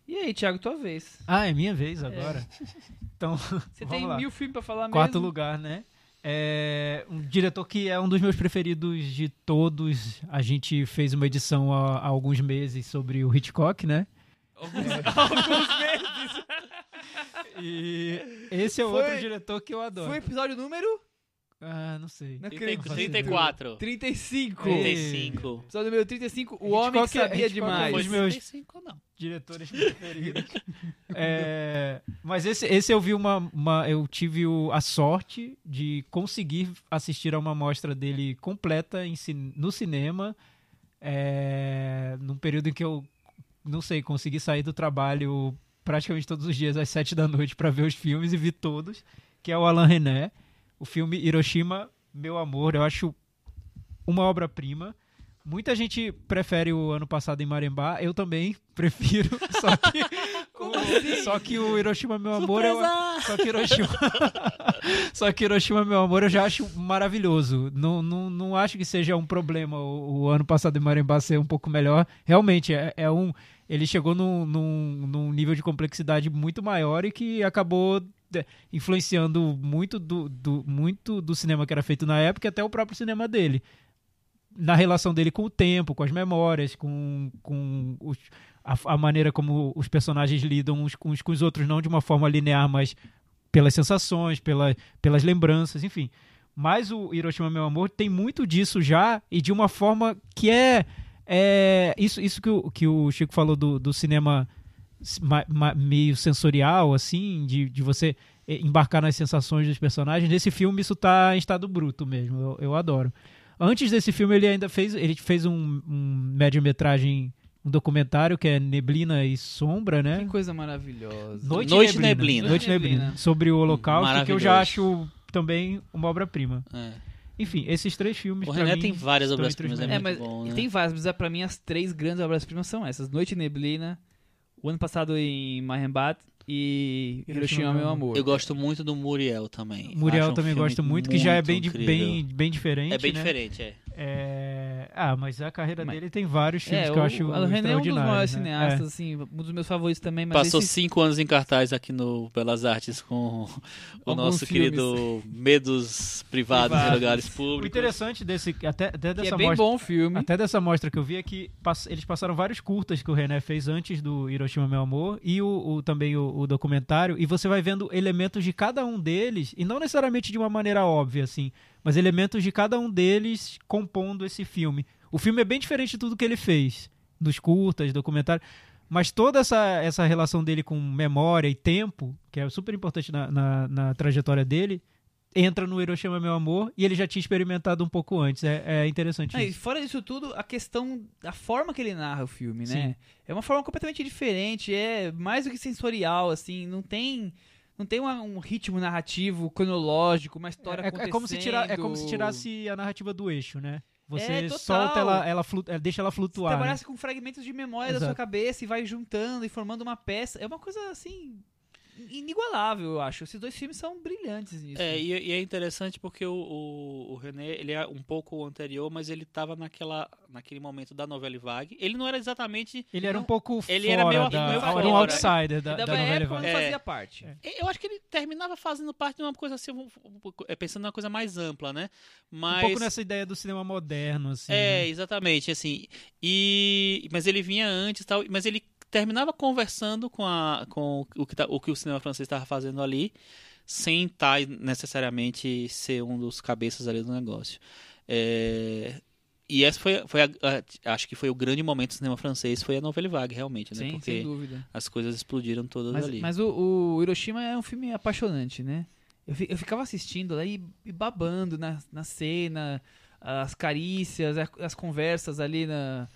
E aí, Thiago, tua vez. Ah, é minha vez agora. Então, [LAUGHS] Você vamos tem lá. mil filmes pra falar Quarto mesmo? lugar, né? É um diretor que é um dos meus preferidos de todos. A gente fez uma edição há, há alguns meses sobre o Hitchcock, né? Alguns, [LAUGHS] alguns meses. E esse é Foi- outro diretor que eu adoro. Foi o episódio número? Ah, não sei. Não 30 acredito. 34. 35. 35. Episódio número 35, o homem que sabia demais. dos meus- 35 não. diretores preferidos. [LAUGHS] É, mas esse, esse eu vi uma, uma- eu tive o- a sorte de conseguir assistir a uma mostra dele completa em no cinema, é, num período em que eu não sei consegui sair do trabalho praticamente todos os dias às sete da noite para ver os filmes e vi todos, que é o Alain René, o filme Hiroshima, Meu Amor, eu acho uma obra-prima. Muita gente prefere o ano passado em Marembá, eu também [LAUGHS] prefiro, só que, [LAUGHS] o, só que o Hiroshima Meu Amor o- só que Hiroshima [LAUGHS] só que Hiroshima Meu Amor eu já acho maravilhoso. Não, não, não acho que seja um problema o, o ano passado em Marembá ser um pouco melhor. Realmente é, é um ele chegou num, num, num nível de complexidade muito maior e que acabou de- influenciando muito do, do, muito do cinema que era feito na época até o próprio cinema dele na relação dele com o tempo, com as memórias, com, com os- a, a maneira como os personagens lidam uns com, uns com os outros, não de uma forma linear, mas pelas sensações, pela, pelas lembranças, enfim. Mas o Hiroshima Meu Amor tem muito disso já e de uma forma que é, é isso, isso que, o, que o Chico falou do, do cinema ma- ma- meio sensorial, assim, de, de você eh, embarcar nas sensações dos personagens. Nesse filme isso tá em estado bruto mesmo, eu, eu adoro. Antes desse filme ele ainda fez, ele fez um, um média-metragem um documentário que é Neblina e Sombra, né? Que coisa maravilhosa. Noite, Noite Neblina. Neblina. Noite Neblina. Sobre o Holocausto, que eu já acho também uma obra-prima. É. Enfim, esses três filmes O René mim, tem várias obras-primas, é É, muito mas bom, né? tem várias, mas é, pra mim as três grandes obras-primas são essas. Noite e Neblina, o ano passado em Marienbad e Hiroshima, Meu Amor. Eu gosto muito do Muriel também. Muriel Acho um também gosto muito, que já é bem, incrível. bem, bem diferente. É bem né? diferente, é. É, Ah, mas a carreira Mas- dele tem vários filmes É, que eu o, acho o René é um dos maiores né? cineastas, assim, um dos meus favoritos também, mas Passou esses- cinco anos em cartaz aqui no Belas Artes com o Alguns nosso filmes. querido Medos Privados em. Lugares É. O Públicos. interessante desse, até, até que é dessa bem mostra, bom o filme. até dessa mostra que eu vi é que pass- eles passaram vários curtas que o René fez antes do Hiroshima Meu Amor e o, o- também o, o documentário e você vai vendo elementos de cada um deles e não necessariamente de uma maneira óbvia assim, mas elementos de cada um deles compondo esse filme. O filme é bem diferente de tudo que ele fez, dos curtas, documentário, mas toda essa, essa relação dele com memória e tempo, que é super importante na, na, na trajetória dele, entra no Hiroshima Meu Amor e ele já tinha experimentado um pouco antes. É, é interessante e isso. fora disso tudo, a questão da forma que ele narra o filme, né? Sim. É uma forma completamente diferente, é mais do que sensorial, assim, não tem não tem uma- um ritmo narrativo cronológico, uma história É, é como se tira, é como se acontecendo. tirasse a narrativa do eixo, né? Você É, solta ela, ela, flu- é, deixa ela Você flutuar. né? com fragmentos de memória da Exato. sua cabeça e vai juntando e formando uma peça. É uma coisa, assim, inigualável, eu acho. Esses dois filmes são brilhantes nisso. É, e, e é interessante porque o, o, o René, ele é um pouco anterior, mas ele estava naquela, naquele momento da novela Vague. Ele não era exatamente... Ele era um Não, pouco ele fora era meio- da, meio era um fora. outsider da, da da novela época Vague. não É. fazia parte. Eu acho que ele terminava fazendo parte de uma coisa assim, um- um- é, pensando numa coisa mais ampla, né? Um Mas... pouco nessa ideia do cinema moderno, assim. É, né? exatamente, assim. E mas ele vinha antes, e tal, mas ele terminava conversando com a com o que tá- o que o cinema francês estava fazendo ali, sem estar necessariamente ser um dos cabeças ali do negócio. É, e essa foi, foi a- a- acho que foi o grande momento do cinema francês, foi a Nouvelle Vague, realmente, né? Sim, sem Porque dúvida. as coisas explodiram todas Mas, ali. mas o, o Hiroshima é um filme apaixonante, né? Eu, eu ficava assistindo lá e, e babando na, na cena, as carícias, as conversas ali na,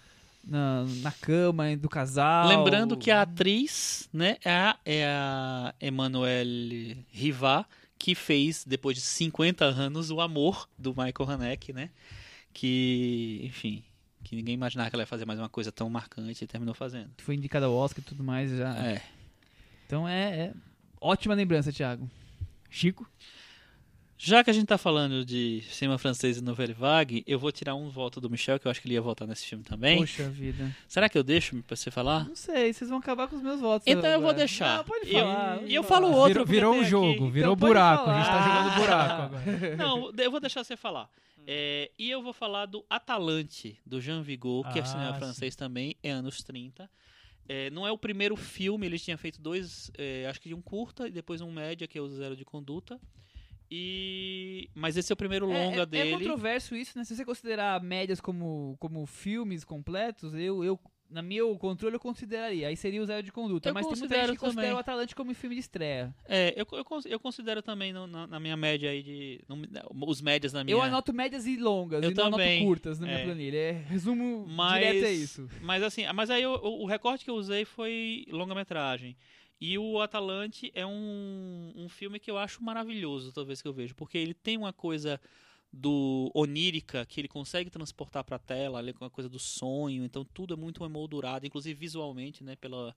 na, na cama do casal. Lembrando que a atriz, né, é a, é a Emmanuelle Rivat, que fez, depois de 50 anos, o amor do Michael Haneke, né? Que, enfim, que ninguém imaginava que ela ia fazer mais uma coisa tão marcante e terminou fazendo. Foi indicada ao Oscar e tudo mais já. É. Então é, é ótima lembrança, Thiago. Chico? Já que a gente tá falando de cinema francês e novela vague, eu vou tirar um voto do Michel, que eu acho que ele ia votar nesse filme também. Poxa vida. Será que eu deixo pra você falar? Não sei, vocês vão acabar com os meus votos. Então eu vou agora. deixar. Não, pode Eu- falar. e eu pode falo outro. virou porque virou um aqui. jogo, virou Então buraco. A gente tá jogando buraco agora. [LAUGHS] Não, eu vou deixar você falar. É, e eu vou falar do Atalante, do Jean Vigo, que é Ah, cinema sim. francês também, é anos 30. É, não é o primeiro filme, ele tinha feito dois, é, acho que um curta e depois um média, que é o Zero de Conduta. E mas esse é o primeiro É- longa é, dele. É controverso isso, né? Se você considerar médias como, como filmes completos, eu, eu, na meu controle, eu consideraria. Aí seria o Zero de Conduta. Eu mas tem muita gente que considera também. o Atalante como filme de estreia. É, eu, eu, eu considero também no- na, na minha média aí de. no- os médias na minha. Eu anoto médias e longas, Eu e não também. anoto curtas na minha É. planilha. É resumo Mas, direto é isso. Mas assim, mas aí eu- o, o recorte que eu usei foi longa-metragem. E o Atalante é um, um filme que eu acho maravilhoso toda vez que eu vejo, porque ele tem uma coisa do onírica que ele consegue transportar para a tela, ali com a coisa do sonho, então tudo é muito emoldurado, inclusive visualmente, né, pela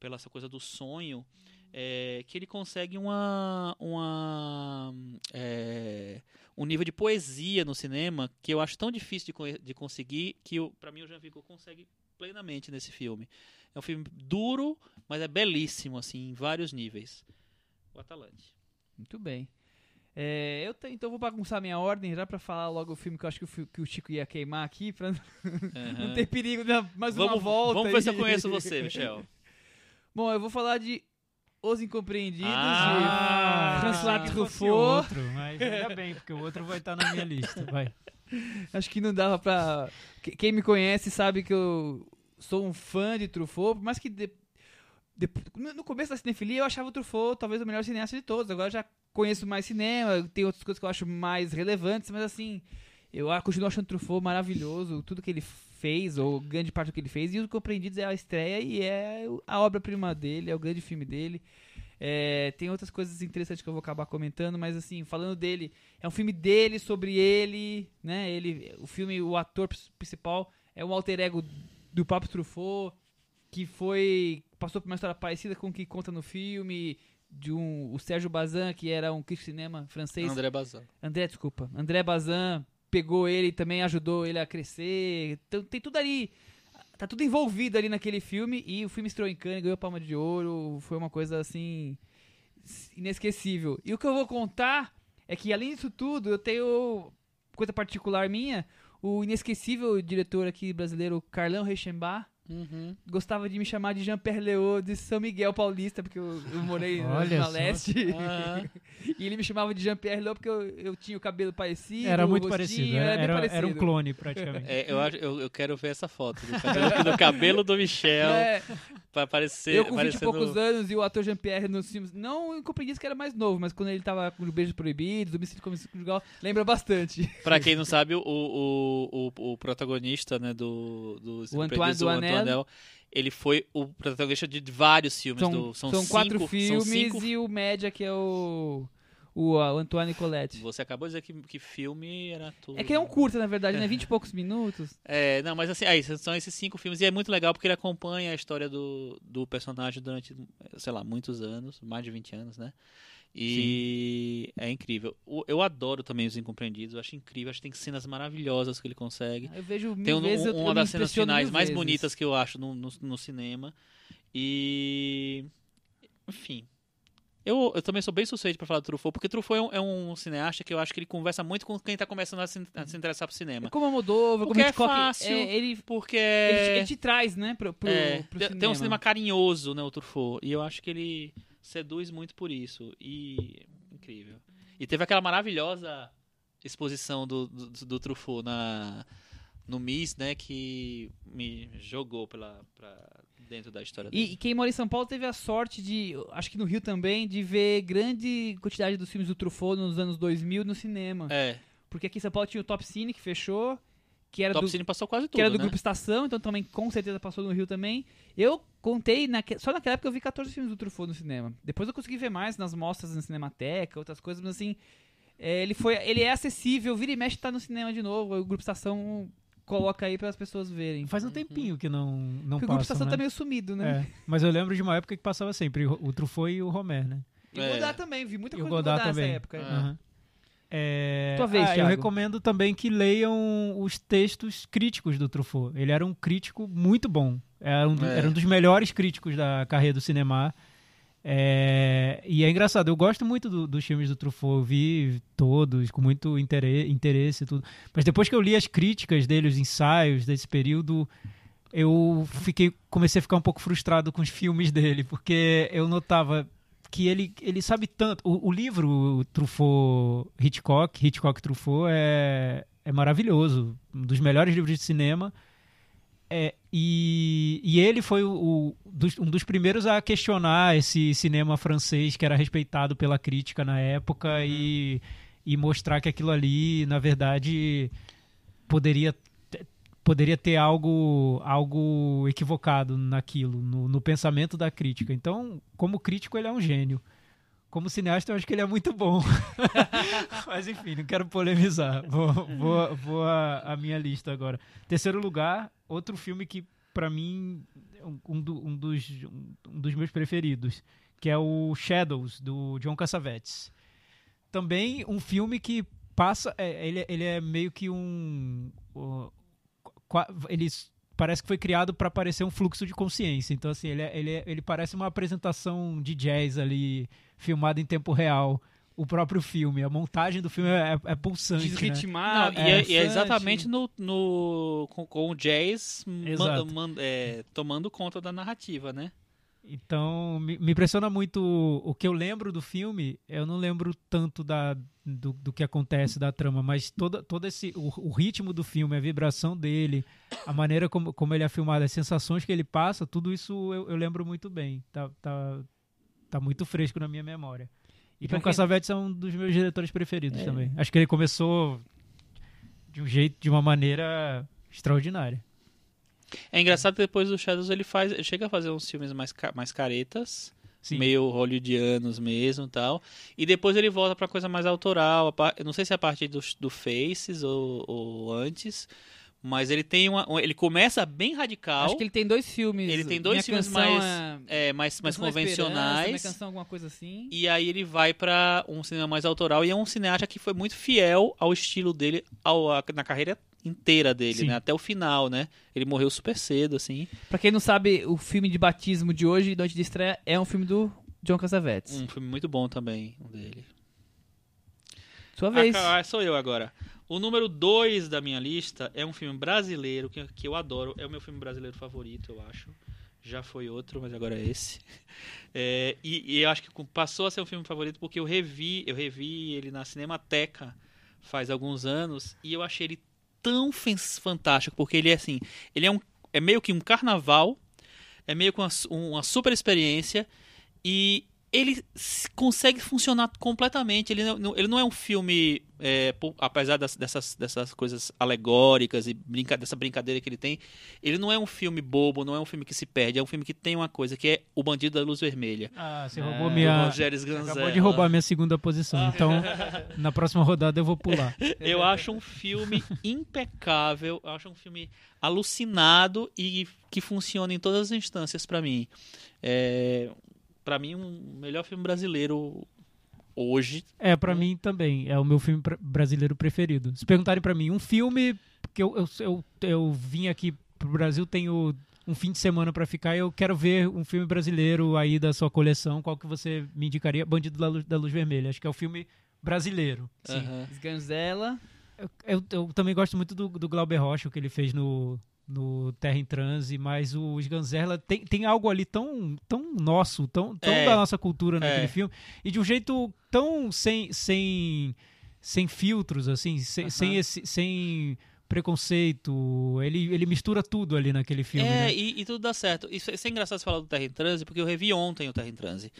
pela essa coisa do sonho, é, que ele consegue uma uma é, um nível de poesia no cinema que eu acho tão difícil de, de conseguir que para mim o Jean Vigo consegue plenamente nesse filme. É um filme duro, mas é belíssimo assim em vários níveis. O Atalante. Muito bem. É, eu te- então vou bagunçar minha ordem já pra falar logo o filme que eu acho que o, que o Chico ia queimar aqui, pra não [LAUGHS] Aham. ter perigo de mais uma Vamos, volta. vamos ver se eu conheço você, [LAUGHS] Michel. Bom, eu vou falar de Os Incompreendidos, Ah, de François Truffaut. outro, mas ainda bem, porque o outro vai estar na minha lista. Vai. [LAUGHS] Acho que não dava pra. que- Quem me conhece sabe que eu sou um fã de Truffaut, mais que de- de- no começo da cinefilia eu achava o Truffaut talvez o melhor cineasta de todos. Agora já conheço mais cinema, tem outras coisas que eu acho mais relevantes, mas assim, Eu continuo achando Truffaut maravilhoso, tudo que ele fez, ou grande parte do que ele fez, e o Compreendidos é a estreia e é a obra-prima dele, é o grande filme dele. É, tem outras coisas interessantes que eu vou acabar comentando, mas assim, falando dele, é um filme dele, sobre ele, né? Ele, o filme, o ator principal é um alter ego do próprio Truffaut, que foi passou por uma história parecida com o que conta no filme de um o Sérgio Bazin, que era um crítico de cinema francês. André Bazin. André, desculpa. André Bazin pegou ele e também ajudou ele a crescer. Então tem tudo ali. Tá tudo envolvido ali naquele filme e o filme estreou em Cannes, ganhou Palma de Ouro, foi uma coisa assim inesquecível. E o que eu vou contar é que além disso tudo, eu tenho coisa particular minha, o inesquecível diretor aqui brasileiro Carlão Reichenbach, Uhum. gostava de me chamar de Jean-Pierre Léaud de São Miguel Paulista, porque eu, eu morei na Zona. Leste. Ah. [LAUGHS] e ele me chamava de Jean-Pierre Léaud porque eu, eu tinha o cabelo parecido. Era o muito rostinho, parecido, era, era, parecido. era um clone praticamente. É, eu, acho- eu, eu quero ver essa foto do [LAUGHS] cabelo do, cabelo do Michel É, pra parecer. eu com 20 e parecendo- poucos anos e o ator Jean-Pierre nos filmes. Não incompreendi que era mais novo, mas quando ele tava com os beijos proibidos, homicídio conjugal, lembra bastante. Pra quem não sabe, o, o, o, o protagonista né, do, do O Antoine Duanel. ele foi o protagonista de vários filmes. São, do, são, são, cinco, quatro são filmes cinco- e o média que é o. O, o Antoine Colette. Você acabou de dizer que, que filme era tudo. É que é um curta, na verdade, né? 20 e [LAUGHS] poucos minutos. É, não, mas assim, aí, são esses cinco filmes e é muito legal porque ele acompanha a história do, do personagem durante, sei lá, muitos anos, mais de 20 anos, né? E é incrível. Eu adoro também Os Incompreendidos, eu acho incrível, acho que tem cenas maravilhosas que ele consegue. Eu vejo mil Tem um- vezes, uma das cenas finais mais vezes. bonitas que eu acho no, no, no cinema. E. Enfim. Eu, eu também sou bem suspeito pra falar do Truffaut, porque Truffaut é um, é um cineasta que eu acho que ele conversa muito com quem tá começando a se, a se interessar pro É cinema. como a Moldova, como Porque é Hitchcock, fácil, é, ele, Porque ele, te, é. ele te traz, né, pro, pro, é, pro cinema. tem um cinema carinhoso, né, o Truffaut. E eu acho que ele seduz muito por isso. E. Incrível. E teve aquela maravilhosa exposição do, do, do Truffaut na, no Miss, né, que me jogou pela, pra dentro da história dele. E, e quem mora em São Paulo teve a sorte de, acho que no Rio também, de ver grande quantidade dos filmes do Truffaut nos anos 2000 no cinema. É, Porque aqui em São Paulo tinha o Top Cine, que fechou, que era Top do, Cine passou quase tudo, que era do né? Grupo Estação, então também com certeza passou no Rio também. Eu contei, naque- só naquela época eu vi 14 filmes do Truffaut no cinema. Depois eu consegui ver mais nas mostras na Cinemateca, outras coisas, mas assim, é, ele, foi, ele é acessível, vira e mexe tá no cinema de novo, o Grupo Estação coloca aí para as pessoas verem. Faz um tempinho que não, não Porque o Grupo passa, Estação né? tá meio sumido, né? É, mas eu lembro de uma época que passava sempre o, o Truffaut e o Romer, né? E o É. Godard também, vi muita E o coisa do Godard nessa época. É. É, Tua vez, ah, eu recomendo também que leiam os textos críticos do Truffaut. Ele era um crítico muito bom. Era um, É. era um dos melhores críticos da carreira do cinema. É, e é engraçado, eu gosto muito do- dos filmes do Truffaut, eu vi todos com muito intere- interesse e tudo. Mas depois que eu li as críticas dele, os ensaios desse período, eu fiquei, comecei a ficar um pouco frustrado com os filmes dele, porque eu notava que ele, ele sabe tanto. O, o livro Truffaut Hitchcock, Hitchcock Truffaut, é, é maravilhoso. Um dos melhores livros de cinema. É, e, e ele foi o, o- dos- um dos primeiros a questionar esse cinema francês que era respeitado pela crítica na época e, e mostrar que aquilo ali, na verdade, poderia poderia ter algo algo equivocado naquilo, no, no pensamento da crítica. Então, como crítico, ele é um gênio. Como cineasta, eu acho que ele é muito bom. [LAUGHS] Mas enfim, não quero polemizar. Vou, vou, vou a, a minha lista agora. Terceiro lugar, outro filme que, pra mim, é um, um do- um dos, um dos meus preferidos, que é o Shadows, do John Cassavetes. Também um filme que passa. é, ele, ele é meio que um. O- qua- ele s- parece que foi criado para parecer um fluxo de consciência. Então, assim, ele, é- ele, é- ele parece uma apresentação de jazz ali, filmada em tempo real. O próprio filme, a montagem do filme é, é pulsante. Né? Desritimado. Não, e, é, e é pulsante. exatamente no, no- com, com o jazz man- Exato. man- é, tomando conta da narrativa, né? Então, me, me impressiona muito o, o que eu lembro do filme. Eu não lembro tanto da, do, do que acontece da trama, mas toda, todo esse o, o ritmo do filme, a vibração dele, a maneira como, como ele é filmado, as sensações que ele passa, tudo isso eu, eu lembro muito bem. Tá, tá, tá muito fresco na minha memória. E John quem- Cassavetes é um dos meus diretores preferidos É. também. Acho que ele começou de um jeito, de uma maneira extraordinária. É engraçado que depois do Shadows ele faz, ele chega a fazer uns filmes mais, mais caretas, Sim. meio hollywoodianos mesmo, tal. E depois ele volta pra coisa mais autoral, eu não sei se é a partir do, do Faces ou, ou antes, mas ele tem uma, ele começa bem radical. Acho que ele tem dois filmes. Ele tem dois Minha filmes mais, é- é, mais, mais Minha convencionais. canção, alguma coisa assim. E aí ele vai pra um cinema mais autoral e é um cineasta que foi muito fiel ao estilo dele ao, a- na carreira inteira dele, né? Até o final, né? Ele morreu super cedo, assim. Pra quem não sabe, o filme de batismo de hoje, Noite de Estreia, é um filme do John Cassavetes. Um filme muito bom também, um dele. Sua vez. Ah, sou eu agora. O número 2 da minha lista é um filme brasileiro que, que eu adoro. É o meu filme brasileiro favorito, eu acho. Já foi outro, mas agora é esse. [LAUGHS] É, e, e eu acho que passou a ser um filme favorito porque eu revi, eu revi ele na Cinemateca faz alguns anos e eu achei ele tão fantástico porque ele é assim, ele é um é meio que um carnaval, é meio que uma, uma super experiência e ele consegue funcionar completamente. Ele não, ele não é um filme, é, apesar das- dessas, dessas coisas alegóricas e brinca, dessa brincadeira que ele tem, ele não é um filme bobo, não é um filme que se perde, é um filme que tem uma coisa que é O Bandido da Luz Vermelha. Ah, você É, roubou minha. Rogério você Sganzella. Acabou de roubar minha segunda posição. Então, na próxima rodada eu vou pular. [LAUGHS] Eu acho um filme impecável, eu acho um filme alucinado e que funciona em todas as instâncias pra mim. É, para mim um melhor filme brasileiro hoje. É, pra mim também. É o meu filme brasileiro preferido. Se perguntarem pra mim, um filme que eu, eu, eu, eu vim aqui pro Brasil, tenho um fim de semana pra ficar e eu quero ver um filme brasileiro aí da sua coleção. Qual que você me indicaria? Bandido da Luz, da Luz Vermelha. Acho que é o filme brasileiro. Sim. Aham. Sganzella. Eu, eu- eu também gosto muito do, do Glauber Rocha, o que ele fez no, no Terra em Transe, mas o Sganzerla tem, tem algo ali tão, tão nosso, tão, tão É. da nossa cultura naquele É. filme, e de um jeito tão sem, sem, sem filtros, assim, sem, sem, esse, sem preconceito. Ele, ele mistura tudo ali naquele filme. é, né? e, e tudo dá certo. Isso, isso é engraçado você falar do Terra em Transe, porque eu revi ontem o Terra em Transe.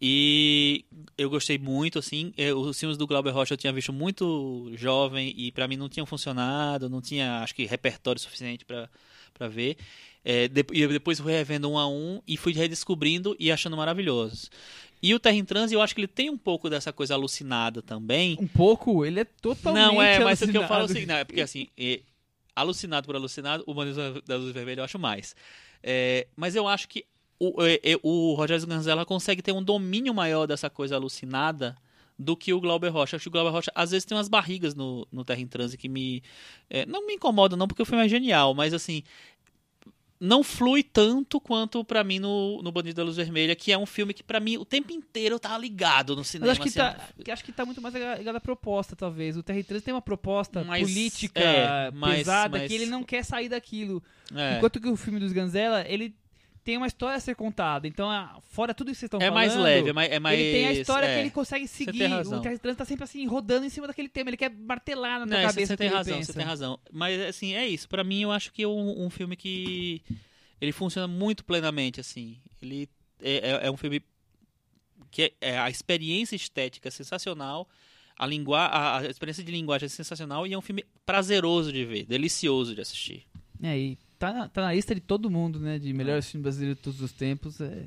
E eu gostei muito, assim. eh, Os filmes do Glauber Rocha eu tinha visto muito jovem e pra mim não tinham funcionado, não tinha, acho que, repertório suficiente pra pra ver. É, de- e eu depois fui revendo um a um e fui redescobrindo e achando maravilhosos. E o Terra em Transe, eu acho que ele tem um pouco dessa coisa alucinada também. Um pouco, ele é totalmente Não, é, mas o que eu alucinado. falo é o seguinte, não, é porque assim, é, alucinado por alucinado, o Bandido da Luz Vermelha eu acho mais. É, mas eu acho que o, é, é, o Rogério Ganzella consegue ter um domínio maior dessa coisa alucinada do que o Glauber Rocha. Acho que o Glauber Rocha às vezes tem umas barrigas no, no Terra em Transe que me. é, não me incomodam, não, porque o filme é genial, mas assim. Não flui tanto quanto pra mim no, no Bandido da Luz Vermelha, que é um filme que pra mim o tempo inteiro eu tava ligado no cinema. Mas acho que, assim, tá, que acho que tá muito mais ligado à proposta, talvez. O Terra 3 tem uma proposta Mas, política é, mas- pesada mas- que ele não quer sair daquilo. é. Enquanto que o filme dos Ganzella, ele tem uma história a ser contada. Então, fora tudo isso que vocês estão É falando... mais leve, é mais. É mais ele tem a história é. que ele consegue seguir. O Trans tá sempre assim, rodando em cima daquele tema. Ele quer martelar na tua Não, cabeça você tem razão, você tem razão. Mas assim, é isso. Pra mim, eu acho que é um, um filme que ele funciona muito plenamente, assim. Ele é, é- é um filme que é, é a experiência estética é sensacional, a, lingua, a, a experiência de linguagem é sensacional e é um filme prazeroso de ver, delicioso de assistir. É, e tá na, tá na lista de todo mundo, né? De melhores filmes brasileiros de todos os tempos. É,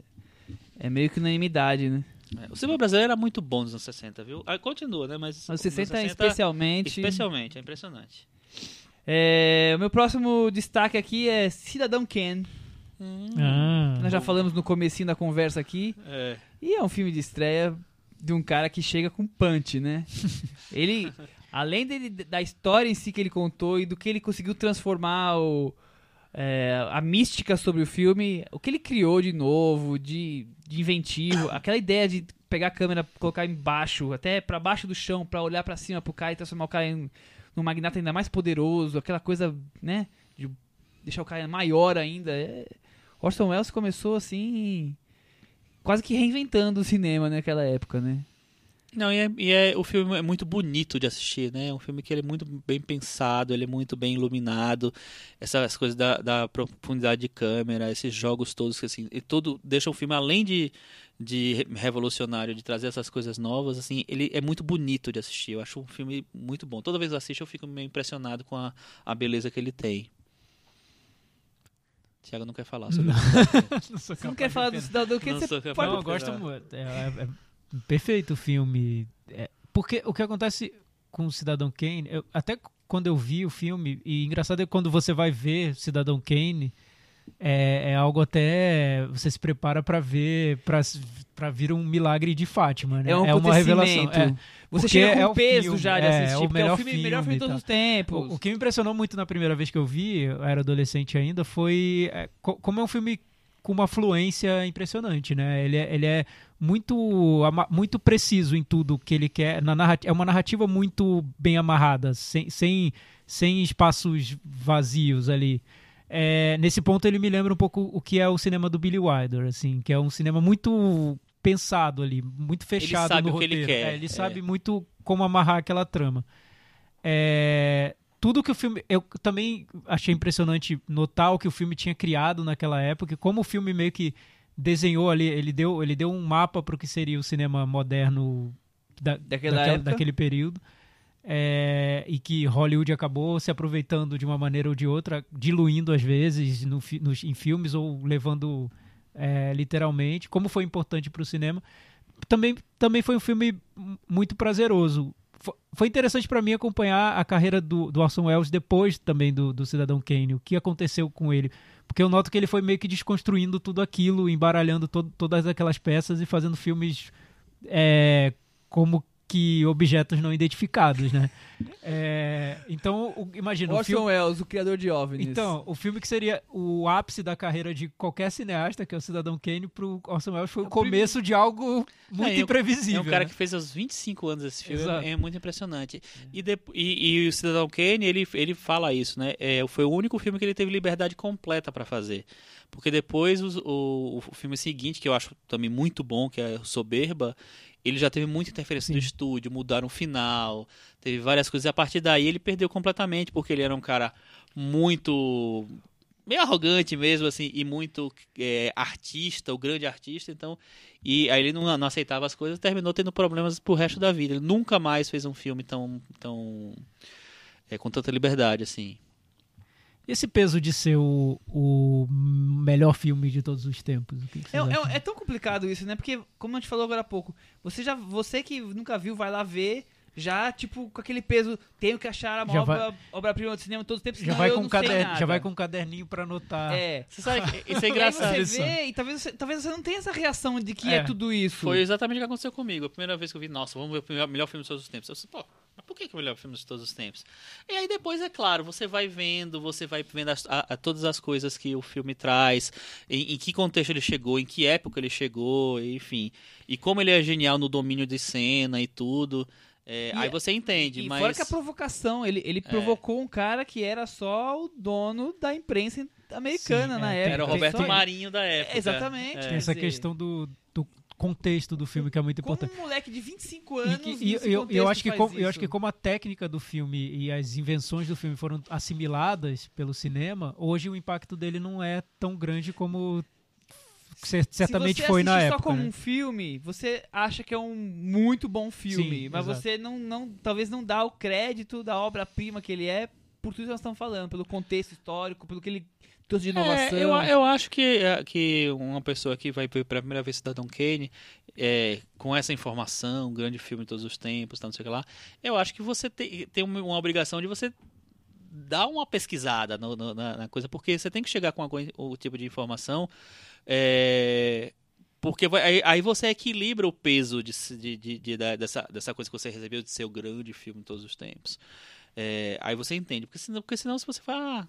é meio que unanimidade, né? É, o cinema brasileiro era muito bom nos anos 60, viu? Ah, continua, né? Mas nos 60 anos especialmente. especialmente, é impressionante. É, o meu próximo destaque aqui é Cidadão Ken. Ah, Nós já falamos no comecinho da conversa aqui. É. E é um filme de estreia de um cara que chega com punch, né? ele, [LAUGHS] além dele, da história em si que ele contou e do que ele conseguiu transformar o, é, a mística sobre o filme, o que ele criou de novo, de, de inventivo, [COUGHS] aquela ideia de pegar a câmera, colocar embaixo, até pra baixo do chão, pra olhar pra cima pro cara e transformar o cara em num magnata ainda mais poderoso, aquela coisa, né, de deixar o cara maior ainda. É... Orson Welles começou assim, quase que reinventando o cinema naquela época, né? Não, e, é, e é- o filme é muito bonito de assistir, né? É um filme que ele é muito bem pensado, ele é muito bem iluminado, essas coisas da, da profundidade de câmera, esses jogos todos que assim, e tudo deixa o filme além de, de re- revolucionário, de trazer essas coisas novas, assim, ele é muito bonito de assistir. Eu acho um filme muito bom. Toda vez que eu assisto, eu fico meio impressionado com a, a beleza que ele tem. Tiago não quer falar sobre isso. [LAUGHS] Você não quer falar do Cidadão Kane, Não você pode... Não, eu gosto muito. É, é- é perfeito o filme. É, porque o que acontece com o Cidadão Kane, eu- até quando eu vi o filme, e engraçado é que quando você vai ver Cidadão Kane, é, é algo até você se prepara pra ver, para vir um milagre de Fátima, né? É um uma revelação. É. Você chega com é o peso filme, já de é, assistir, é o porque é o melhor filme, filme melhor filme de todos os tempos. O, o que me impressionou muito na primeira vez que eu vi, eu era adolescente ainda, foi é, co- como é um filme com uma fluência impressionante, né? Ele é, ele é muito, muito preciso em tudo que ele quer. Na narrat- é uma narrativa muito bem amarrada, sem, sem, sem espaços vazios ali. É, nesse ponto ele me lembra um pouco o que é o cinema do Billy Wilder, assim, que é um cinema muito pensado ali, muito fechado sabe no o que ele roteiro. quer, É, ele é. sabe muito como amarrar aquela trama. É, tudo que o filme. Eu também achei impressionante notar o que o filme tinha criado naquela época, como o filme meio que desenhou ali, ele deu, ele deu um mapa para o que seria o cinema moderno da, Daquela daquela- daquele período. É, e que Hollywood acabou se aproveitando de uma maneira ou de outra, diluindo às vezes no, nos- em filmes ou levando é, literalmente, como foi importante para o cinema. Também, também foi um filme muito prazeroso. Fo- Foi interessante para mim acompanhar a carreira do, do Orson Welles depois também do, do Cidadão Kane, o que aconteceu com ele. Porque eu noto que ele foi meio que desconstruindo tudo aquilo, embaralhando to- todas aquelas peças e fazendo filmes é, como que objetos não identificados, né? É, então, o- imagina, o Orson filme, Welles, o criador de OVNIs. então, o filme que seria o ápice da carreira de qualquer cineasta, que é o Cidadão Kane, pro Orson Welles foi o começo de algo muito É, e o- imprevisível. É um cara né? que fez aos 25 anos esse filme, Exato. é, é muito impressionante. E, depo- e, e o Cidadão Kane, ele, ele fala isso, né? É, foi o único filme que ele teve liberdade completa para fazer. Porque depois os- o, o filme seguinte, que eu acho também muito bom, que é o Soberba, ele já teve muita interferência do Sim. estúdio, mudaram o final, teve várias coisas. E a partir daí ele perdeu completamente, porque ele era um cara muito meio arrogante mesmo, assim, e muito é, artista, o grande artista, então. E aí ele não, não aceitava as coisas, terminou tendo problemas pro resto da vida. Ele nunca mais fez um filme tão. tão é, com tanta liberdade, assim. Esse peso de ser o, o melhor filme de todos os tempos. É, é- é tão complicado isso, né? Porque, como a gente falou agora há pouco, você já, você que nunca viu, vai lá ver, já, tipo, com aquele peso, tenho que achar a obra, vai- obra-prima do cinema todos os tempos, já vai, eu com não sei caderno, nada. já vai com um caderninho pra anotar. É. Você sabe, que isso é [LAUGHS] E engraçado. você isso. vê, e talvez você, talvez você não tenha essa reação de que é, É. tudo isso. Foi exatamente o que aconteceu comigo. A primeira vez que eu vi, nossa, vamos ver o melhor, melhor filme de todos os tempos. Eu disse, pô, mas por que, que é o melhor filme de todos os tempos? E aí depois, é claro, você vai vendo, você vai vendo as- a- a- todas as coisas que o filme traz, em, em que contexto ele chegou, em que época ele chegou, enfim. E como ele é genial no domínio de cena e tudo. É, E- aí você entende, E mas... fora que a provocação, ele, ele provocou um cara que era só o dono da imprensa americana Sim, na é, época. Era o Roberto Marinho da época. É, exatamente. É. Tem essa dizer, questão do, do contexto do filme que é muito Como importante. um moleque de 25 E, anos. que- e eu, eu acho que como, eu acho que como a técnica do filme e as invenções do filme foram assimiladas pelo cinema, hoje o impacto dele não é tão grande como cer- certamente Se você foi na época. só como né? um filme, você acha que é um muito bom filme, Sim, mas exato. você não, não, talvez não dá o crédito da obra-prima que ele é por tudo que nós estamos falando, pelo contexto histórico, pelo que ele trouxe de inovação. É, eu, eu acho que, é, que uma pessoa que vai ver pela primeira vez Cidadão Kane, é, com essa informação, um grande filme de todos os tempos, tal, não sei o que lá, eu acho que você tem, tem uma, uma obrigação de você dar uma pesquisada no- no- na, na coisa, porque você tem que chegar com algum o tipo de informação. É, porque vai- aí, você equilibra o peso de, de- de- de- dessa, dessa coisa que você recebeu de ser o grande filme de todos os tempos. É, aí você entende. Porque senão, porque senão se você fala, ah,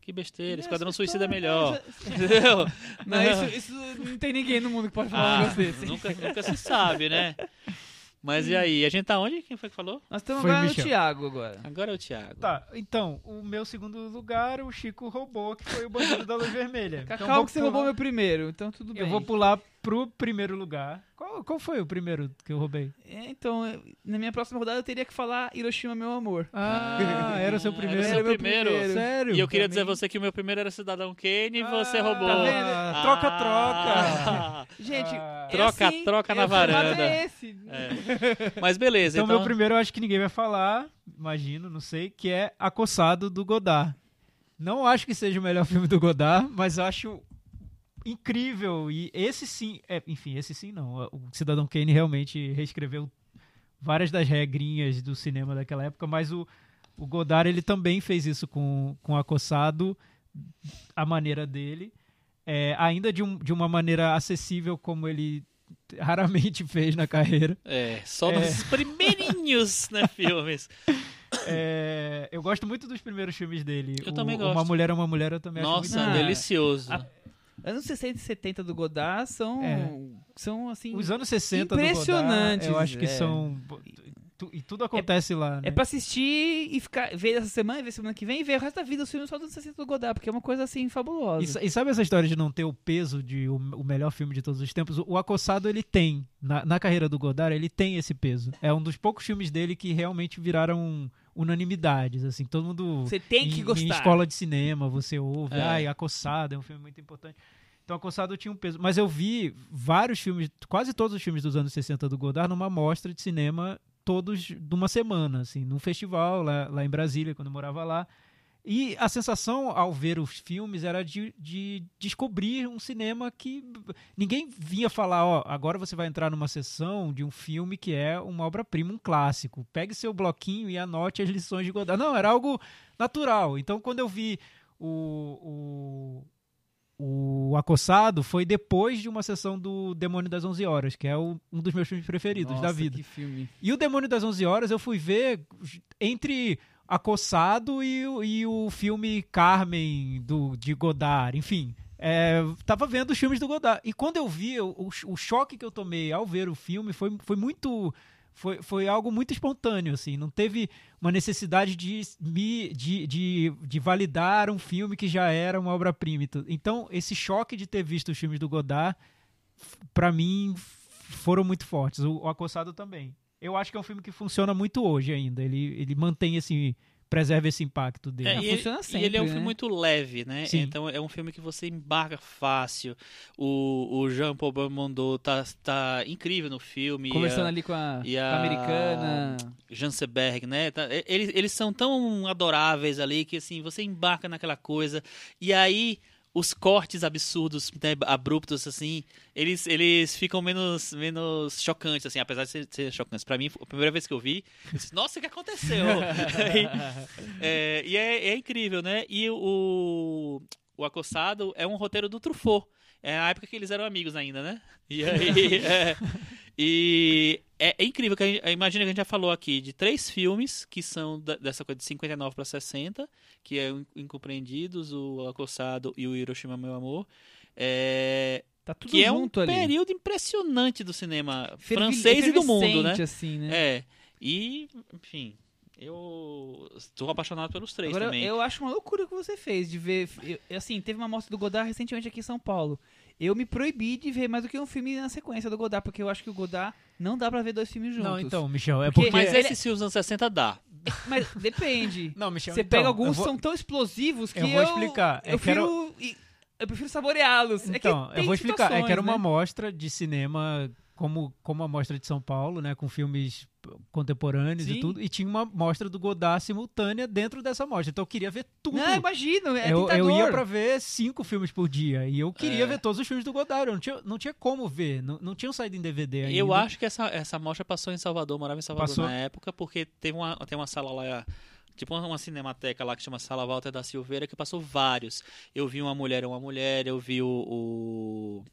que besteira, Esquadrão Essa Suicida é história- melhor. [LAUGHS] [LAUGHS] Entendeu? Não, isso, isso não tem ninguém no mundo que pode falar um Ah, negócio desse. nunca, nunca se sabe, né? [LAUGHS] Mas e aí? A gente tá onde? Quem foi que falou? Nós estamos Foi agora no Michel. Thiago agora. Agora é o Thiago. Tá, então, o meu segundo lugar, o Chico roubou, que foi o Bandido da Luz Vermelha. [LAUGHS] Cacau Então, vou que você pular- roubou meu primeiro, então tudo bem. Eu vou pular pro primeiro lugar. Qual, qual foi o primeiro que eu roubei? É, então, eu- na minha próxima rodada eu teria que falar Hiroshima, meu amor. Ah, [LAUGHS] era o seu Era primeiro. o seu Era meu primeiro. Sério? E eu queria Pra dizer a mim- você que o meu primeiro era Cidadão Kane e você Ah, roubou. tá vendo? Ah, troca, troca. Ah, Gente, Ah. Troca, assim, troca na varanda. É esse. é. Mas beleza, Então, então. meu primeiro eu acho que ninguém vai falar, imagino, não sei, que é Acossado do Godard. Não acho que seja o melhor [LAUGHS] filme do Godard, mas acho incrível. E esse sim, é, enfim, esse sim não. O Cidadão Kane realmente reescreveu várias das regrinhas do cinema daquela época, mas o, o Godard ele também fez isso com, com Acossado, a maneira dele. É, ainda de, um, de uma maneira acessível como ele [LAUGHS] raramente fez na carreira. É, só É. nos primeirinhos, né, [LAUGHS] filmes. É, eu gosto muito dos primeiros filmes dele. Eu O- também Uma gosto. Mulher é uma Mulher, eu também acho Nossa, muito Ah, bom. delicioso. a- Anos 60 e 70 do Godard são, É. são assim... Os anos 60 do Impressionantes, Godard, eu acho que é. são... tu- e tudo acontece lá, né? É pra assistir e ficar, ver essa semana, ver semana que vem e ver o resto da vida os filmes só dos 60 do Godard, porque é uma coisa assim fabulosa. E, e sabe essa história de não ter o peso de o, o melhor filme de todos os tempos? O, o Acossado, ele tem. Na, na carreira do Godard, ele tem esse peso. É um dos poucos filmes dele que realmente viraram unanimidades, assim. Todo mundo... Você tem que em, gostar. Em escola de cinema, você ouve, É. ai, Acossado é um filme muito importante. Então, Acossado tinha um peso. Mas eu vi vários filmes, quase todos os filmes dos anos 60 do Godard, numa mostra de cinema, todos de uma semana, assim, num festival lá, lá em Brasília, quando eu morava lá. E a sensação ao ver os filmes era de, de descobrir um cinema que ninguém vinha falar, ó, agora você vai entrar numa sessão de um filme que é uma obra-prima, um clássico. Pegue seu bloquinho e anote as lições de Godard. Não, era algo natural. Então, quando eu vi o, o, o Acossado, foi depois de uma sessão do Demônio das 11 Horas, que é o- um dos meus filmes preferidos da Nossa, vida. que filme. E o Demônio das 11 Horas eu fui ver entre Acossado e, o- e o filme Carmen do, de Godard, enfim. É, tava vendo os filmes do Godard. E quando eu vi, o, o, o choque que eu tomei ao ver o filme foi, foi muito. Foi, foi algo muito espontâneo, assim. Não teve uma necessidade de, de, de, de validar um filme que já era uma obra-prima. e tudo. Então, esse choque de ter visto os filmes do Godard, pra mim, foram muito fortes. O, o Acossado também. Eu acho que é um filme que funciona muito hoje ainda. Ele, ele mantém esse. Preserva esse impacto dele. É, ele, funciona e ele é um sempre, filme né? muito leve, né? Sim. Então é um filme que você embarca fácil. O, o Jean Paul Belmondo tá, tá incrível no filme. Conversando e a- ali com a, e com a americana. Janseberg, né? Tá- Eles, eles são tão adoráveis ali que assim, você embarca naquela coisa. E aí os cortes absurdos, né, abruptos assim, eles, eles ficam menos menos chocantes assim, apesar de ser, ser chocantes. Pra mim, a primeira vez que eu vi, eu disse, nossa, o que aconteceu? Aí, [LAUGHS] é, e é, é incrível, né? E o o Acossado é um roteiro do Truffaut. É a época que eles eram amigos ainda, né? E aí, [LAUGHS] é, e é, é incrível que a gente, imagina que a gente já falou aqui de três filmes que são da- dessa coisa de 59 para 60, que é o Incompreendidos, o Acossado e o Hiroshima Meu Amor. É, Tá tudo que é um junto ali. período impressionante do cinema Fervi- francês e do mundo, né? assim, né? É. E, enfim, eu estou apaixonado pelos três Agora, também. eu acho uma loucura o que você fez de ver. eu- assim, teve uma mostra do Godard recentemente aqui em São Paulo. Eu me proibi de ver mais do que um filme na sequência do Godard, porque eu acho que o Godard não dá pra ver dois filmes juntos. Não, então, Michel, é Porque- porque. Mas ele- esses filmes dos anos 60 dá. [LAUGHS] Mas depende. Não, Michel, Você então, pega alguns eu que vou- são tão explosivos que eu eu. vou explicar. É Eu que era- prefiro. e- Eu prefiro saboreá-los. É Então, eu tem vou explicar. É que era uma né? mostra de cinema como, como a mostra de São Paulo, né? Com filmes contemporâneos Sim. e tudo. E tinha uma mostra do Godard simultânea dentro dessa mostra. Então eu queria ver tudo. Não, imagino. É eu, eu ia pra ver cinco filmes por dia. E eu queria É. ver todos os filmes do Godard. Eu não tinha, não tinha como ver. Não, não tinham saído em DVD ainda. Eu acho que essa, essa mostra passou em Salvador, morava em Salvador Passou? na época, porque teve uma, tem uma sala lá, tipo uma, uma cinemateca lá que chama Sala Walter da Silveira, que passou vários. Eu vi Uma Mulher é uma Mulher, eu vi o. o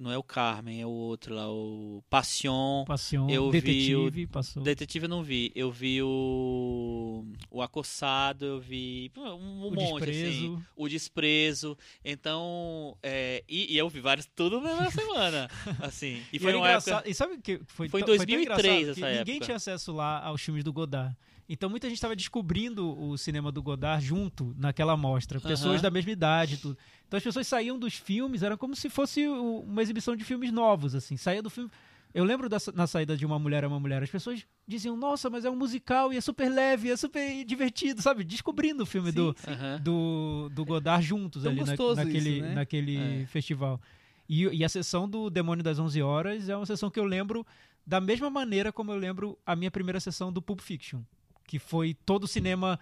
Não é o Carmen, é o outro lá, o Passion. Passion, Eu vi Detetive, passou. Detetive eu não vi. Eu vi o. O Acossado, eu vi. Um, um o monte, assim. Desprezo. O Desprezo. Então. é, e, e eu vi vários tudo na mesma semana. [LAUGHS] Assim. E E foi era uma engraçado. época. E sabe o que foi? Foi em tão- 2003 tão engraçado essa que Ninguém época. tinha acesso lá aos filmes do Godard. Então muita gente estava descobrindo o cinema do Godard junto naquela mostra. Pessoas da mesma idade tudo. Então as pessoas saíam dos filmes, era como se fosse uma exibição de filmes novos, assim. Saía do filme. Eu lembro da, na saída de Uma Mulher é uma Mulher, as pessoas diziam, nossa, mas é um musical e é super leve, é super divertido, sabe? Descobrindo o filme do, Aham. do, do Godard juntos Tão ali na- naquele, isso, né? naquele É. festival. E, e a sessão do Demônio das 11 Horas é uma sessão que eu lembro da mesma maneira como eu lembro a minha primeira sessão do Pulp Fiction, que foi todo o cinema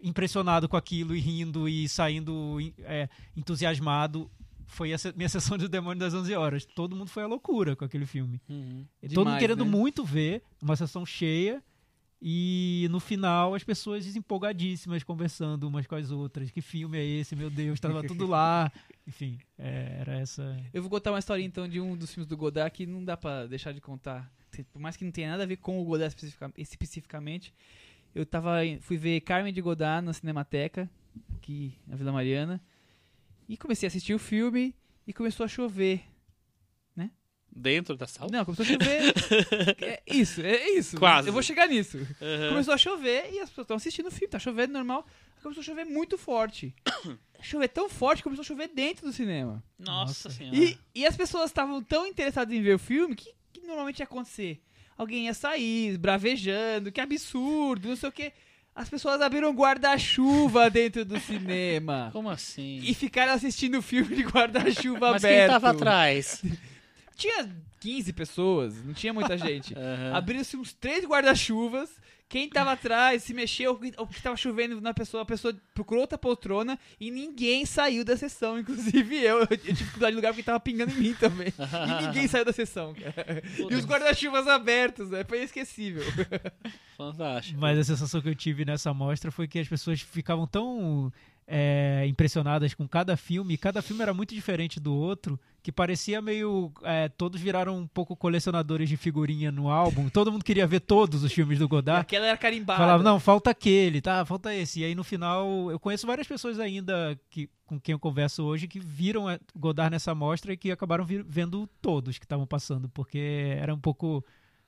impressionado com aquilo e rindo e saindo é, entusiasmado. Foi a minha [LAUGHS] sessão do Demônio das 11 Horas. Todo mundo foi à loucura com aquele filme. Uhum. Todo mundo Demais, querendo né? muito ver, uma sessão cheia. E no final as pessoas desempolgadíssimas conversando umas com as outras. Que filme é esse? Meu Deus, tava tudo lá. [LAUGHS] Enfim, é, era essa. Eu vou contar uma história então de um dos filmes do Godard que não dá pra deixar de contar. Por mais que não tenha nada a ver com o Godard especifica- especificamente. Eu tava, fui ver Carmen de Godard na Cinemateca, aqui na Vila Mariana. E comecei a assistir o filme e começou a chover. Dentro da sala? Não, começou a chover. [LAUGHS] é isso, é isso. Quase. Eu vou chegar nisso. Aham. Começou a chover e as pessoas estão assistindo o filme, tá chovendo normal. Começou a chover muito forte. [COUGHS] chover tão forte que começou a chover dentro do cinema. Nossa, Nossa. senhora. E, e as pessoas estavam tão interessadas em ver o filme que, que normalmente ia acontecer. Alguém ia sair, bravejando, que absurdo, não sei o que. As pessoas abriram guarda-chuva [LAUGHS] dentro do cinema. Como assim? E ficaram assistindo o filme de guarda-chuva Mas aberto. quem tava atrás? [LAUGHS] Tinha 15 pessoas, não tinha muita gente. [LAUGHS] Aham. Abriram-se uns três guarda-chuvas. Quem tava atrás se mexeu, o que tava chovendo na pessoa, a pessoa procurou outra poltrona e ninguém saiu da sessão, inclusive eu. Eu tive que mudar de lugar porque tava pingando em mim também. E ninguém saiu da sessão, cara. E os guarda-chuvas abertos, né? Foi inesquecível. [LAUGHS] Fantástico. Mas a sensação que eu tive nessa mostra foi que as pessoas ficavam tão é, impressionadas com cada filme, cada filme era muito diferente do outro, que parecia meio. é, todos viraram um pouco colecionadores de figurinha no álbum. Todo mundo queria ver todos os filmes do E Godard. aquela era carimbada. Falava, não, falta aquele, tá? Falta esse. E aí no final, eu conheço várias pessoas ainda que, com quem eu converso hoje que viram é, Godard nessa mostra e que acabaram vir- vendo todos que estavam passando, porque era um pouco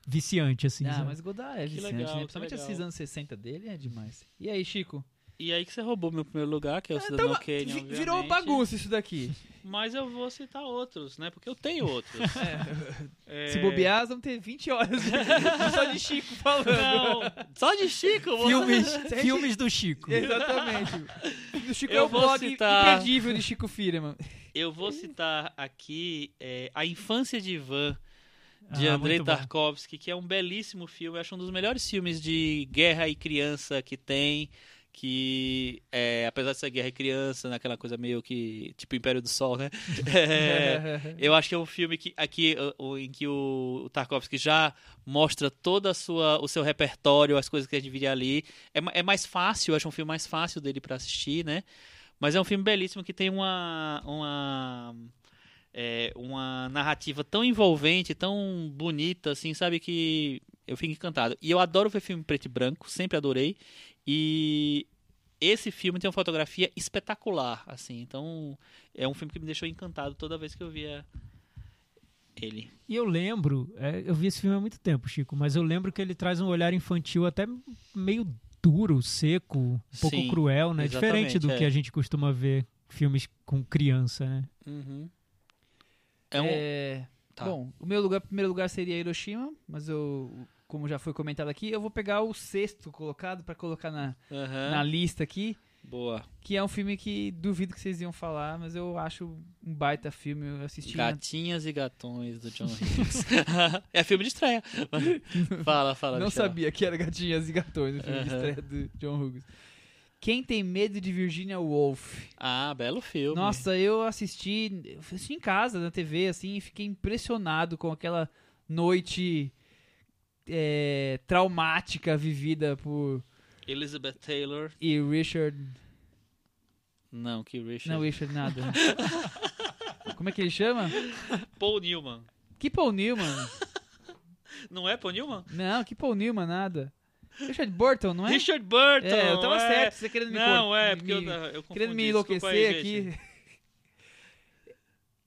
viciante, assim. Ah, sabe? mas Godard é Que viciante, legal, né? Principalmente esses anos 60 dele é demais. E aí, Chico? E aí que você roubou meu primeiro lugar, que é o Cidadão Então, Kane, vi- obviamente. virou bagunça isso daqui. Mas eu vou citar outros, né? Porque eu tenho outros. [LAUGHS] É. Se bobear, vamos ter 20 horas [LAUGHS] só de Chico falando. Não, só de Chico. Filmes, gente- filmes do Chico. Exatamente. O Chico Eu é o vou blog citar- imperdível de Chico Firman. Eu vou citar aqui é, A Infância de Ivan, de Ah, Andrei bom. Tarkovsky, que é um belíssimo filme. Eu acho um dos melhores filmes de guerra e criança que tem. Que, é, apesar ser guerra criança, naquela coisa meio que. Tipo Império do Sol, né? [LAUGHS] É, eu acho que é um filme que, aqui, em que o, Tarkovsky já mostra todo a sua, o seu repertório, as coisas que ele divide ali. É, é mais fácil, eu acho um filme mais fácil dele pra assistir, né? Mas é um filme belíssimo que tem uma. uma é, uma narrativa tão envolvente, tão bonita, assim, sabe? Que eu fico encantado. E eu adoro ver filme preto e branco, sempre adorei. E esse filme tem uma fotografia espetacular, assim. Então, é um filme que me deixou encantado toda vez que eu via ele. E eu lembro, é, eu vi esse filme há muito tempo, Chico, mas eu lembro que ele traz um olhar infantil até meio duro, seco, um pouco Sim, cruel, né? Diferente do é. que a gente costuma ver filmes com criança, né? É um... É, Tá. Bom, o meu lugar, primeiro lugar seria Hiroshima, mas eu, como já foi comentado aqui, eu vou pegar o sexto colocado pra colocar na, Aham. na lista aqui, Boa. que é um filme que duvido que vocês iam falar, mas eu acho um baita filme, eu assisti na- Gatinhas e Gatões do John Hughes. é filme de estreia. [LAUGHS] fala, fala. Não Michel. sabia que era Gatinhas e Gatões, o filme de Aham. estreia do John Hughes. Quem tem medo de Virginia Woolf? Ah, belo filme. Nossa, eu assisti, eu assisti em casa, na TV, assim, e fiquei impressionado com aquela noite é, traumática vivida por Elizabeth Taylor. e Richard. Não, que Richard. Não, Richard nada. Como [LAUGHS] Como é que ele chama? Paul Newman. Que Paul Newman? Não é Paul Newman? Não, que Paul Newman, nada. Richard Burton, não é? Richard Burton. É, eu tava é. certo, você querendo me Não, cor- é, porque me- eu, eu confundi, Querendo me enlouquecer aí, gente. aqui. [LAUGHS]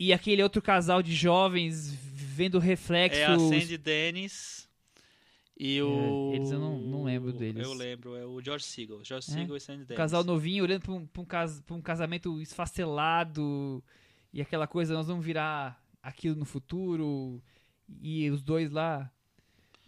E aquele outro casal de jovens vendo reflexos. É a Sandy Dennis e o... É, eles eu não- não lembro deles. Eu lembro, é o George Segal. George É? Segal e Sandy Um Dennis. casal novinho olhando pra um, pra um cas- pra um casamento esfacelado e aquela coisa, nós vamos virar aquilo no futuro. E os dois lá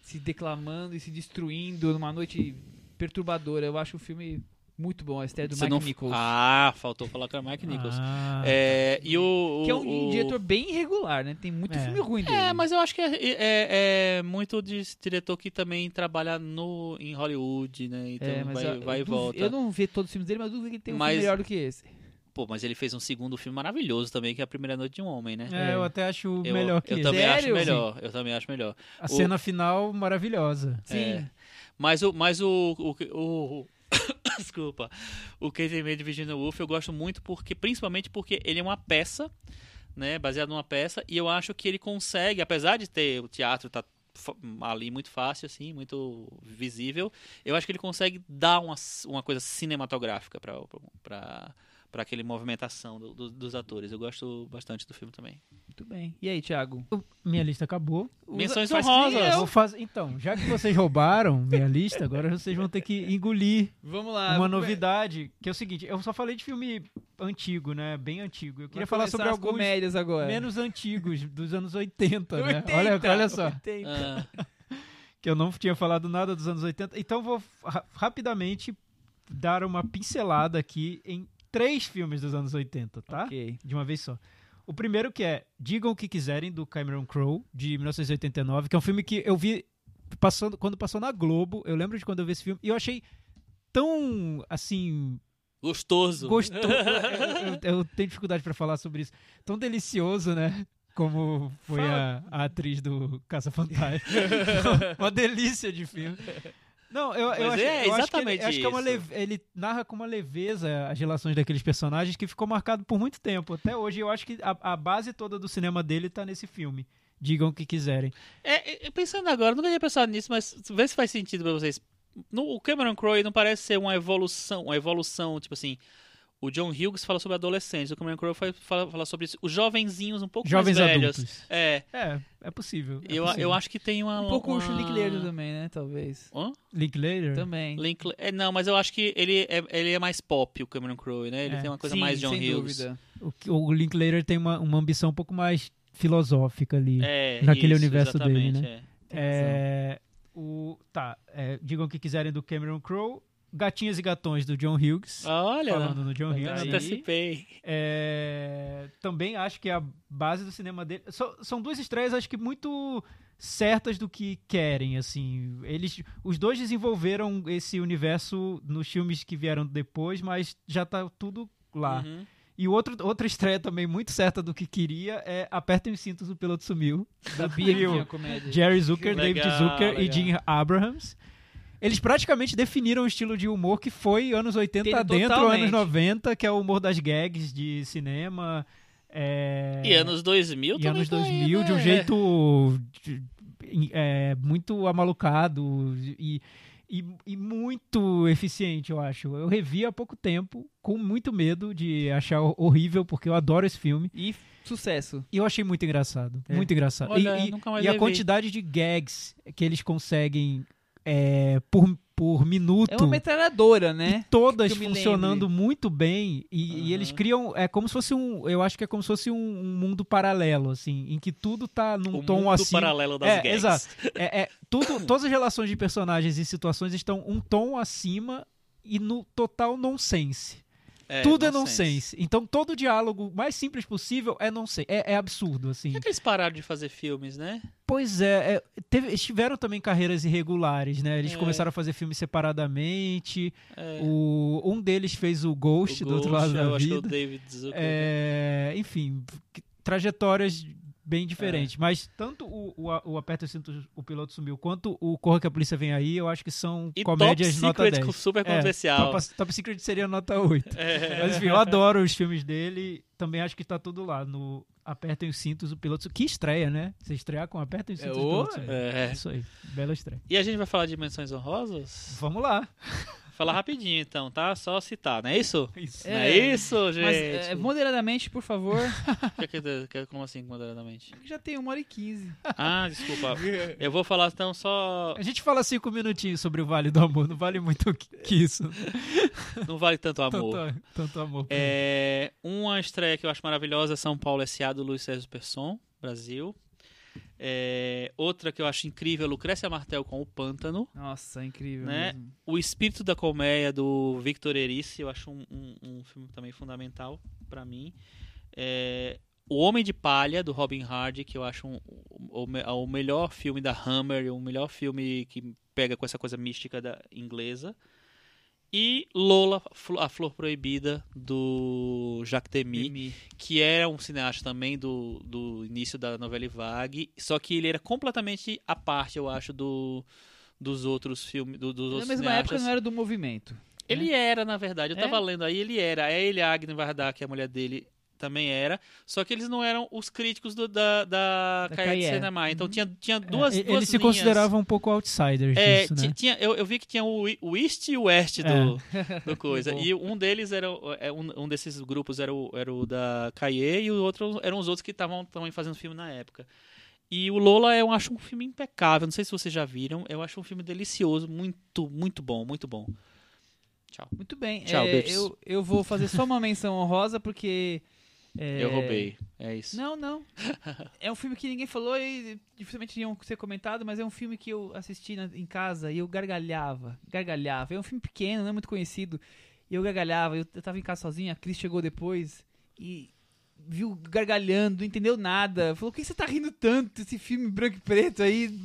se declamando e se destruindo numa noite perturbadora. Eu acho o filme muito bom, a estreia do Você Mike não... Nichols. Ah, faltou falar que era Mike Nichols. Ah, É, e o, que é um o- diretor bem irregular, né? Tem muito É. filme ruim dele. É, mas eu acho que é, é- é muito de diretor que também trabalha no, em Hollywood, né? Então É, vai, eu, vai eu e volta. Eu não vi todos os filmes dele, mas eu duvido que ele tem um Mas- filme melhor do que esse. Pô, mas ele fez um segundo filme maravilhoso também, que é A Primeira Noite de um Homem, né? é, eu até acho Eu, melhor que eu esse. também acho Sério? melhor. Eu também acho melhor. A cena final maravilhosa. Sim. É. Mas o. Mas o, o, o- o- [COUGHS] Desculpa. O Quem Tem Medo de Virginia Woolf eu gosto muito porque, principalmente porque ele é uma peça, né? Baseado numa peça, e eu acho que ele consegue, apesar de ter o teatro tá ali muito fácil, assim, muito visível, eu acho que ele consegue dar uma, uma coisa cinematográfica para para aquele movimentação do- do- dos atores. Eu gosto bastante do filme também. Muito bem. E aí, Thiago? Minha lista acabou. Menções Faz honrosas. fazer- Então, já que vocês roubaram minha lista, agora vocês vão ter que engolir Vamos lá. uma novidade, que é o seguinte, eu só falei de filme antigo, né? Bem antigo. Eu queria falar sobre as alguns comédias agora. menos antigos, dos anos 80, né? 80, Olha, olha só, 80. Ah, [LAUGHS] que eu não tinha falado nada dos anos 80. Então vou ra- rapidamente dar uma pincelada aqui em três filmes dos anos 80, tá? Ok. De uma vez só. O primeiro que é Digam o que quiserem do Cameron Crowe de 1989, que é um filme que eu vi passando quando passou na Globo. Eu lembro de quando eu vi esse filme e eu achei tão assim gostoso. gostoso. [LAUGHS] eu, eu- eu tenho dificuldade pra falar sobre isso. Tão delicioso, né? Como foi a, a atriz do Caça Fantasma. [LAUGHS] uma delícia de filme. Não, eu, eu acho, é eu acho que ele, acho que é uma leve- ele narra com uma leveza as relações daqueles personagens que ficou marcado por muito tempo. Até hoje eu acho que a, a base toda do cinema dele tá nesse filme. Digam o que quiserem. É, é, pensando agora, nunca tinha pensado nisso, mas vê se faz sentido pra vocês. No, o Cameron Crowe não parece ser uma evolução, uma evolução, tipo assim. O John Hughes fala sobre adolescentes, o Cameron Crowe fa- fala, fala sobre isso, os jovenzinhos um pouco Jovens mais velhos. adultos. É, É, é possível. é eu, possível. eu acho que tem uma. Um pouco o uma... Linklater também, né? Talvez. Hã? Linklater? Também. Linkla- é, não, mas eu acho que ele é, ele é mais pop, o Cameron Crowe, né? Ele É. tem uma coisa Sim, mais John sem Hughes. dúvida. O, o Linklater tem uma, uma ambição um pouco mais filosófica ali. É, Naquele isso, universo dele, né? é. É, o, tá, é, digam o que quiserem do Cameron Crowe. Gatinhas e Gatões do John Hughes. Olha, falando no John Hughes. antecipei. É, também acho que é a base do cinema dele. so- são duas estreias, acho que muito certas do que querem, assim. Eles, os dois desenvolveram esse universo nos filmes que vieram depois, mas já tá tudo lá. Uhum. E outro, outra estreia também muito certa do que queria é Apertem os cintos, o piloto sumiu. Sabia que tinha comédia. Jerry Zucker, Legal, David Zucker e legal. Jim Abrahams. Eles praticamente definiram o estilo de humor que foi anos 80 Tem- dentro, totalmente. anos 90, que é o humor das gags de cinema. é, E anos 2000 e também anos tá aí, 2000 de um né? jeito é, muito amalucado e, e, e muito eficiente, eu acho. Eu revi há pouco tempo, com muito medo de achar horrível, porque eu adoro esse filme. E sucesso. E eu achei muito engraçado. É. Muito engraçado. Olha, e e- nunca mais e a quantidade de gags que eles conseguem é, por, por minuto. É uma metralhadora, né? E todas funcionando muito bem. E, e Aham. eles criam. É como se fosse um. Eu acho que é como se fosse um, um mundo paralelo, assim, em que tudo tá num O tom mundo assim. paralelo das É, gags. exato. É, é, tudo, [COUGHS] todas as relações de personagens e situações estão um tom acima e no total nonsense. É, tudo é nonsense. nonsense. Então todo diálogo mais simples possível é nonsense. É, é absurdo, assim. Por que, que eles pararam de fazer filmes, né? Pois é, é, teve- eles tiveram também carreiras irregulares, né? Eles É. começaram a fazer filmes separadamente. É, O, um deles fez o Ghost o do outro Ghost, lado da eu acho que é o vida. David Zucker. É, enfim, trajetórias bem diferente. Mas tanto o, o, o Aperta o Cinto, o Piloto Sumiu, quanto o Corra que a Polícia Vem Aí, eu acho que são E comédias Top nota Secret 10. super É, comercial. Top, Top Secret seria nota 8. É. Mas enfim, eu adoro os filmes dele. Também acho que tá tudo lá. No Apertem os Cintos, o Piloto Sumiu. Que estreia, né? Você estrear com Apertem os É, Cintos, o ô, Piloto Sumiu. É. Isso aí. Bela estreia. E a gente vai falar de menções honrosas? Vamos lá. Falar rapidinho então, tá? Só citar, não é isso? Isso. Não é isso, gente? Mas é, moderadamente, por favor. [LAUGHS] Como assim, moderadamente? Já tem uma hora e quinze. Ah, desculpa. Eu vou falar então só. A gente fala cinco minutinhos sobre o Vale do Amor. Não vale muito que que isso. [LAUGHS] Não vale tanto amor. Tanto, tanto amor. É, uma estreia que eu acho maravilhosa é São Paulo S.A. do Luiz Sérgio Persson, Brasil. É, outra que eu acho incrível é Lucrécia Martel com O Pântano. Nossa, incrível Né? mesmo. O Espírito da Colmeia do Victor Erice, eu acho um, um- um filme também fundamental pra mim. É, o Homem de Palha do Robin Hardy, que eu acho um- o, o melhor filme da Hammer, o melhor filme que pega com essa coisa mística da inglesa. E Lola, a Flor Proibida do Jacques Demy, Demi. que era um cineasta também do, do início da novela Vague, só que ele era completamente à parte, eu acho, do, dos outros filmes, do, dos Na outros mesma época cineastas. não era do movimento. Ele era, na verdade. Eu É? tava lendo aí, ele era. É ele, a Agnes Varda, que é a mulher dele, também era. Só que eles não eram os críticos do- da, da, Da Cahiers de Cahiers. Cinema. Então Uhum. tinha, tinha É, duas, e- duas Eles se linhas. consideravam um pouco outsiders É, disso, né? tinha, eu, eu vi que tinha o, o East e o West do, É. [LAUGHS] do coisa. [LAUGHS] E um deles era. é, Um, um desses grupos era o, era o da Cahiers e o outro eram os outros que estavam também fazendo filme na época. E o Lola eu acho um filme impecável. Não sei se vocês já viram. Eu acho um filme delicioso, muito, muito bom, muito bom. Tchau. Muito bem. Tchau, é, eu, eu vou fazer só uma menção honrosa porque. É, Eu roubei. É isso. Não, não. [LAUGHS] É um filme que ninguém falou e dificilmente iam ser comentado, mas é um filme que eu assisti na- em casa e eu gargalhava. Gargalhava. É um filme pequeno, não é muito conhecido. E eu gargalhava. Eu, eu tava em casa sozinho, a Cris chegou depois e viu gargalhando, não entendeu nada. Falou: Por que você tá rindo tanto? Esse filme branco e preto aí. Não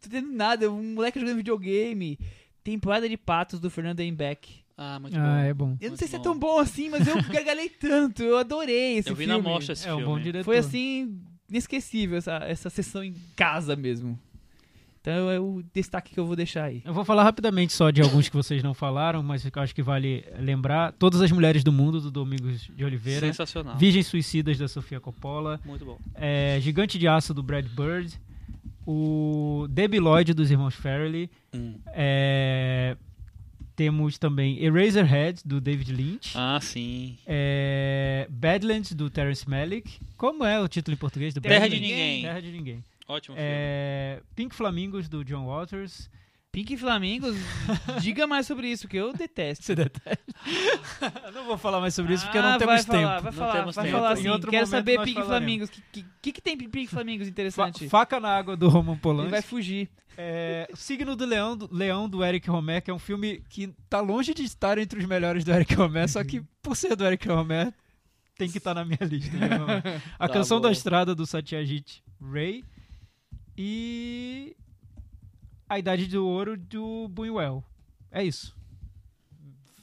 tô entendendo nada. Um moleque jogando videogame. Temporada de Patos do Fernando Embeck. Ah, muito Ah, bom. é bom. Eu não Muito sei se é bom. tão bom assim, mas eu [LAUGHS] gargalhei tanto. Eu adorei esse Eu vi filme. na mostra esse É um filme. bom diretor. Foi assim, inesquecível essa, essa sessão em casa mesmo. Então é o destaque que eu vou deixar aí. Eu vou falar rapidamente só de alguns que vocês não falaram, mas que eu acho que vale lembrar. Todas as Mulheres do Mundo, do Domingos de Oliveira. Sensacional. Virgens Suicidas, da Sofia Coppola. Muito bom. é, Gigante de Aço, do Brad Bird. O Debbie Lloyd, dos Irmãos Farrelly. Hum. É, temos também Eraserhead, do David Lynch. Ah, sim. É, Badlands, do Terrence Malick. Como é o título em português do Terra Badlands? de Ninguém. Terra de Ninguém. Ótimo filme. É, Pink Flamingos, do John Waters. Pink Flamingos, diga mais sobre isso, que eu detesto. Você detesta? [LAUGHS] não vou falar mais sobre isso porque não Ah, temos vai falar, tempo. Vai Não falar, temos vai tempo. falar assim. outro Quero saber Pink falaremos. Flamingos. O que, que, que, tem Pink Flamingos Fa- interessante? Faca na Água, do Roman Ele Polanski. vai fugir. É, Signo do Leão, do Leão, do Eric Romer, que é um filme que tá longe de estar entre os melhores do Eric Romer, só que [LAUGHS] por ser do Eric Romer, tem que estar na minha lista. Romer. A Tá Canção bom. da Estrada, do Satyajit Ray. E A Idade do Ouro, do Buñuel. É isso.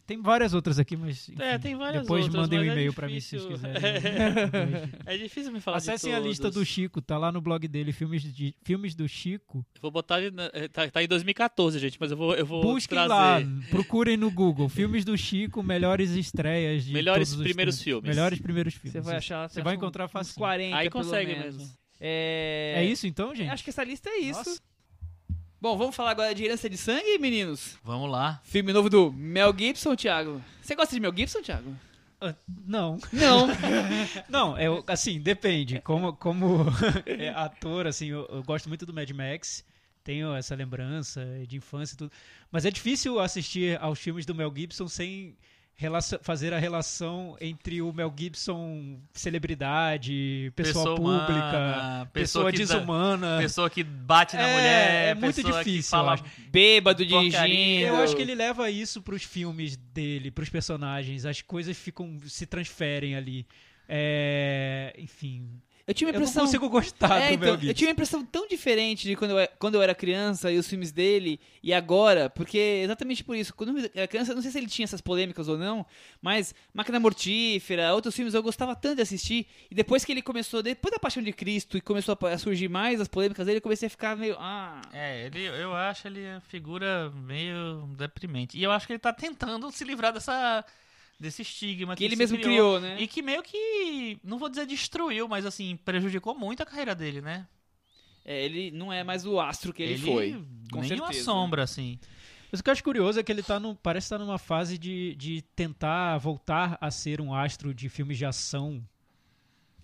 Tem várias outras aqui, mas. enfim, É, tem várias Depois outras, mandem um é e-mail pra mim se vocês quiserem. [LAUGHS] [LAUGHS] É difícil me falar Acessem de a lista do Chico, tá lá no blog dele, filmes, de, filmes do Chico. Eu Vou botar eh, tá, tá em 2014, gente, mas eu vou, eu vou Busquem trazer. lá, procurem no Google, filmes do Chico, melhores estreias de Melhores todos os primeiros tempos. filmes. Melhores primeiros filmes. Você vai achar. Você vai encontrar facinho. 40 Aí pelo consegue menos. mesmo. É... É isso então, gente? Acho que essa lista é isso. Nossa. Bom, vamos falar agora de Herança de Sangue, meninos? Vamos lá. Filme novo do Mel Gibson, Thiago. Você gosta de Mel Gibson, Thiago? Ah, Não. Não. [LAUGHS] Não, é o- assim, depende. Como, como [LAUGHS] é, ator, assim, eu, eu gosto muito do Mad Max. Tenho essa lembrança de infância e tudo. Mas é difícil assistir aos filmes do Mel Gibson sem relacion- fazer a relação entre o Mel Gibson celebridade, pessoa, pública, humana, pessoa, dá- desumana. pessoa que bate na É, mulher. é muito pessoa que difícil, fala eu acho. Bêbado dirigindo. Eu acho que ele leva isso pros filmes dele, pros personagens. As coisas ficam se transferem ali. É, enfim. Eu tinha uma Eu não impressão. consigo gostar É, do então, Mel eu Gibson. tinha uma impressão tão diferente de quando eu, quando eu era criança e os filmes dele e agora, porque exatamente por isso. Quando eu era criança, eu não sei se ele tinha essas polêmicas ou não, mas Máquina Mortífera, outros filmes eu gostava tanto de assistir. E depois que ele começou, depois da Paixão de Cristo e começou a surgir mais as polêmicas dele, eu comecei a ficar meio. Ah. É, ele, eu acho ele a figura meio deprimente. E eu acho que ele tá tentando se livrar dessa, desse estigma Que ele se mesmo criou, né? E que meio que, não vou dizer destruiu, mas assim, prejudicou muito a carreira dele, né? É, ele não é mais o astro que ele, foi. Com nem uma certeza. sombra, assim. Mas o que eu acho curioso é que ele tá no, parece estar numa fase de, de tentar voltar a ser um astro de filmes de ação.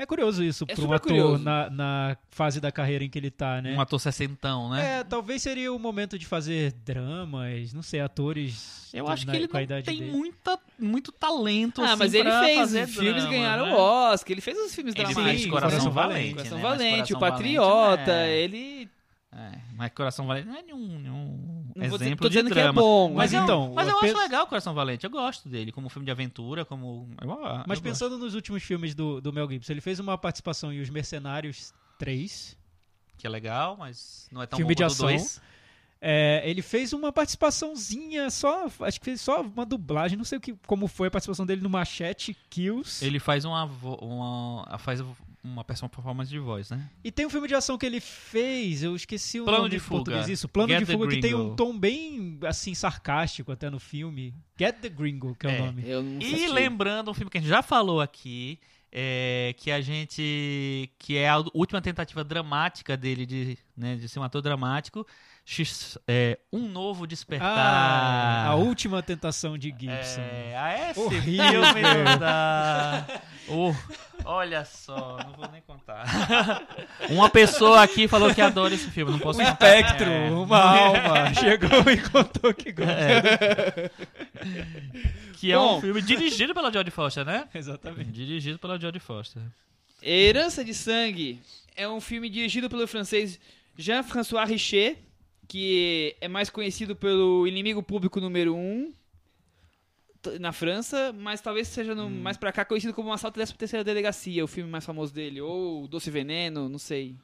É curioso isso É para um ator na, na fase da carreira em que ele tá, né? Um ator sessentão, né? É, talvez seria o momento de fazer dramas, não sei, atores Eu acho na- que ele não tem dele. muita, muito talento, Ah, assim, mas ele fez. filmes drama, ganharam né? o Oscar, ele fez os filmes Ele dramáticos. Sim, Coração, Coração Valente, Valente, Coração né? Valente, o Coração Patriota, Valente, né? ele. É, mas Coração Valente não é nenhum, nenhum Não vou exemplo tô de dizendo que é drama. bom, Mas mas não, então, mas eu eu acho penso- legal o Coração Valente. Eu gosto dele como filme de aventura, como. Eu, eu Mas gosto. pensando nos últimos filmes do, do Mel Gibson, ele fez uma participação em Os Mercenários 3. que é legal, mas não é tão Filme bom de ação. dois. É, ele fez uma participaçãozinha só, acho que fez só uma dublagem, não sei o que, como foi a participação dele no Machete Kills. Ele faz uma, uma faz uma performance de voz, né? E tem um filme de ação que ele fez, eu esqueci o Plano nome de em português, Fuga. isso, Plano Get de Fuga, que tem um tom bem, assim, sarcástico até no filme. Get the Gringo, que é, É. o nome. Eu não E lembrando um filme que a gente já falou aqui, é, que a gente. que é a última tentativa dramática dele de, né, de ser um ator dramático. X- é, um novo despertar. Ah, a última tentação de Gibson. É, a esse Horrível. filme da... Oh, olha só, não vou nem contar. [LAUGHS] Uma pessoa aqui falou que adora esse filme, não posso Um contar. espectro, É. uma [LAUGHS] alma, chegou e contou que gosta. Que é um Bom. filme dirigido pela Jodie Foster, né? Exatamente. Dirigido pela Jodie Foster. Herança de Sangue é um filme dirigido pelo francês Jean-François Richer, que é mais conhecido pelo Inimigo Público número 1 t- na França, mas talvez seja no- mais pra cá conhecido como um Assalto à 13ª Delegacia, o filme mais famoso dele, ou Doce Veneno, não sei.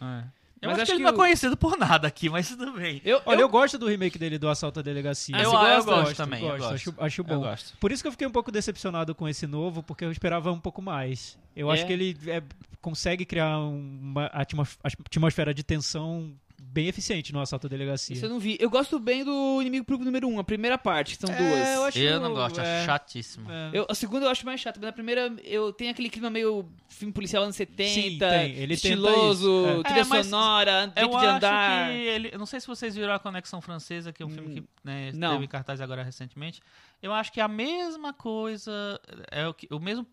É. Eu Mas acho, acho que ele que não é o- conhecido por nada aqui, mas tudo bem. Eu, Olha, eu, eu, gosto do remake dele do Assalto à Delegacia. Ah, eu, eu gosta? gosto também, eu gosto, gosto. Acho, acho bom. Eu gosto. Por isso que eu fiquei um pouco decepcionado com esse novo, porque eu esperava um pouco mais. Eu É? acho que ele é, consegue criar uma atmo- atmosfera de tensão bem eficiente no Assalto à Delegacia. isso eu não vi. Eu gosto bem do Inimigo Público número 1, a primeira parte, que são duas. É, eu acho Eu não gosto, é, acho chatíssimo. é. Eu- a segunda eu acho mais chata, mas a primeira eu tenho aquele clima meio filme policial anos 70, Sim, tem. Ele estiloso. É. trilha É, sonora, Eu jeito de acho andar. que ele. Eu não sei se vocês viram a Conexão Francesa, que é um filme Hum, que né, não. teve em cartaz agora recentemente. Eu acho que a mesma coisa. É o, que- o mesmo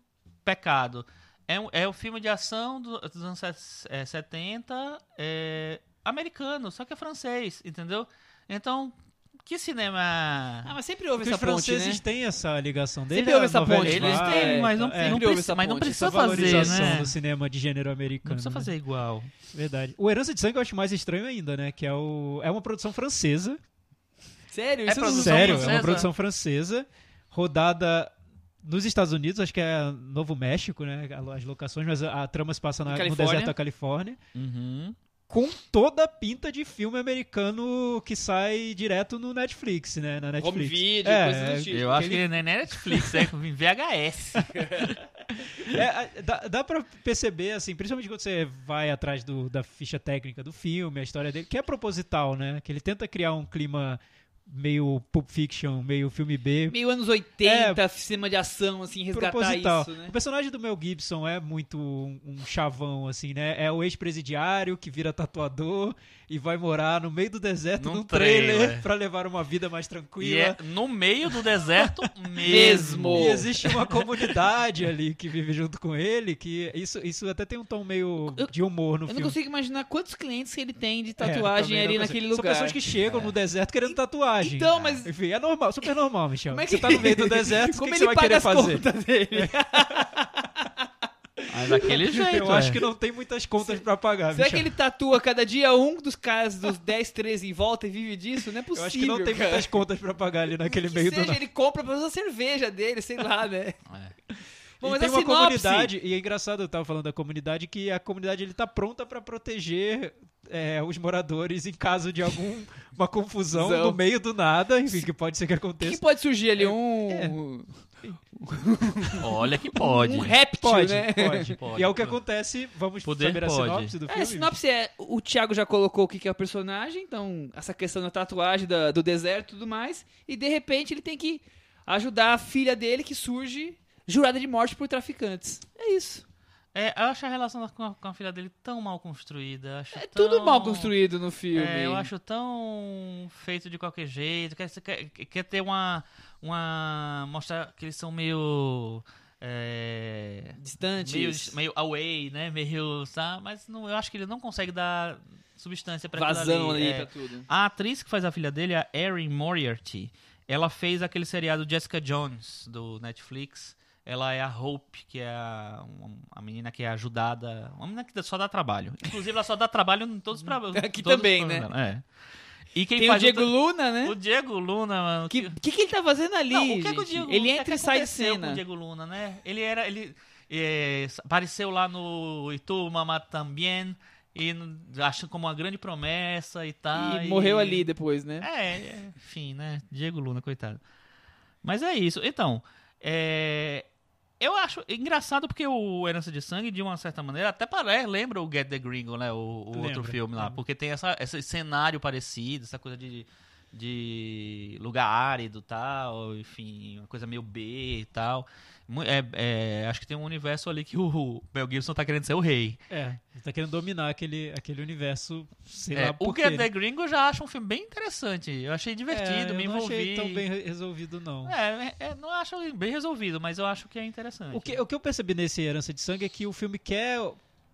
pecado. É, um- é o filme de ação do- dos anos set- é, 70, é, americano, só que é francês, entendeu? Então, que cinema. Ah, mas sempre houve Porque essa os ponte, franceses né? têm essa ligação desde Sempre houve essa ponte, Eles têm, mas não, é, não, precisa, mas não precisa essa fazer, valorização né? do cinema de gênero americano. Não precisa né? fazer igual. Verdade. O Herança de Sangue eu acho mais estranho ainda, né? Que é, o, é uma produção francesa. Sério? É Isso não- produção Sério, é francesa? uma produção francesa, rodada nos Estados Unidos, acho que é Novo México, né? As locações, mas a, a trama se passa na- no deserto da Califórnia. Uhum. Com toda a pinta de filme americano que sai direto no Netflix, né? Na Netflix. Home video, É, coisas do tipo. Eu acho que Aquele- não é Netflix, é VHS. [LAUGHS] É, dá, dá pra perceber, assim, principalmente quando você vai atrás do- da ficha técnica do filme, a história dele, que é proposital, né? Que ele tenta criar um clima meio Pulp Fiction, meio filme B. Meio anos 80, cinema de ação, assim, resgatar proposital. isso, né? O personagem do Mel Gibson é muito um, um chavão, assim, né? É o ex-presidiário que vira tatuador e vai morar no meio do deserto Num num trailer, trailer. pra levar uma vida mais E tranquila. é no meio do deserto [LAUGHS] Mesmo. E existe uma comunidade ali que vive junto com ele, que isso, isso até tem um tom meio Eu- de humor no Eu não filme. consigo imaginar quantos clientes que ele tem de É, tatuagem também ali não naquele consigo. lugar. São pessoas que chegam no deserto querendo tatuagem. Então, mas Enfim, é normal, super normal, Michel. como é que Você tá no meio do [LAUGHS] deserto, que, como que ele você vai paga querer as fazer? dele? Mas [LAUGHS] daquele [LAUGHS] jeito. Eu acho é. que não tem muitas contas pra pagar, Será que Michel. ele tatua cada dia um dos caras dos 10, 13 em volta e vive disso? Não é Eu possível, acho que não tem cara. muitas contas pra pagar ali naquele que meio do seja, nada. ele compra pra fazer a cerveja dele, sei lá, né? É. Bom, e mas tem a uma sinopse- comunidade, e é engraçado, eu tava falando da comunidade, que a comunidade ele tá pronta pra proteger é, os moradores em caso de alguma [LAUGHS] confusão Confusão. no meio do nada, enfim, que pode ser que O que aconteça. pode surgir ali? É, Um. [LAUGHS] Olha que pode. Um réptil, Pode, né? pode. Pode. [LAUGHS] E é o que acontece, vamos Poder saber a pode. sinopse do É, filme? a sinopse é. O Thiago já colocou o que que é o personagem, então, essa questão da tatuagem da- do deserto e tudo mais. E de repente ele tem que ajudar a filha dele que surge jurada de morte por traficantes. É isso. É, eu acho a relação com a, com a filha dele tão mal construída. acho É tão- tudo mal construído no filme. É, eu acho tão feito de qualquer jeito. Quer, quer, quer ter uma. uma. mostrar que eles são meio. É, Distante. meio, meio away, né? Meio. Sabe? Mas não, eu acho que ele não consegue dar substância pra Vazão ali É, pra tudo. A atriz que faz a filha dele, a Erin Moriarty, ela fez aquele seriado Jessica Jones, do Netflix. Ela é a Hope, que é a, um- a menina que é ajudada. Uma menina que só dá trabalho. Inclusive, ela só dá trabalho em todos os problemas. [LAUGHS] Aqui também, né? É. E quem Tem o faz Diego o, Luna, né? o Diego Luna, mano. O que, que, que ele tá fazendo ali? Não, o que, é que o? Diego Ele o entra e sai de com cena. o Diego Luna, né? Ele era. Ele é, apareceu lá no Itu Mama também. E acho como uma grande promessa e tal. E morreu ali depois, né? É, é, enfim, né? Diego Luna, coitado. Mas é isso. Então, é, eu acho engraçado porque o Herança de Sangue, de uma certa maneira, até parece, lembra o Get the Gringo, né? O, o outro Lembra, filme lá. lembra. Porque tem essa, esse cenário parecido, essa coisa de, de lugar árido e tal, enfim, uma coisa meio B e tal. É, é, acho que tem um universo ali que o Mel Gibson tá querendo ser o rei. É, ele tá querendo dominar aquele, aquele universo, sei É, lá o Get the? Gringo eu já acho um filme bem interessante. Eu achei divertido, É, me eu não envolvi. achei tão bem re- resolvido, não. É, é, é, não acho bem resolvido, mas eu acho que é interessante. O que, o que eu percebi nesse Herança de Sangue é que o filme quer.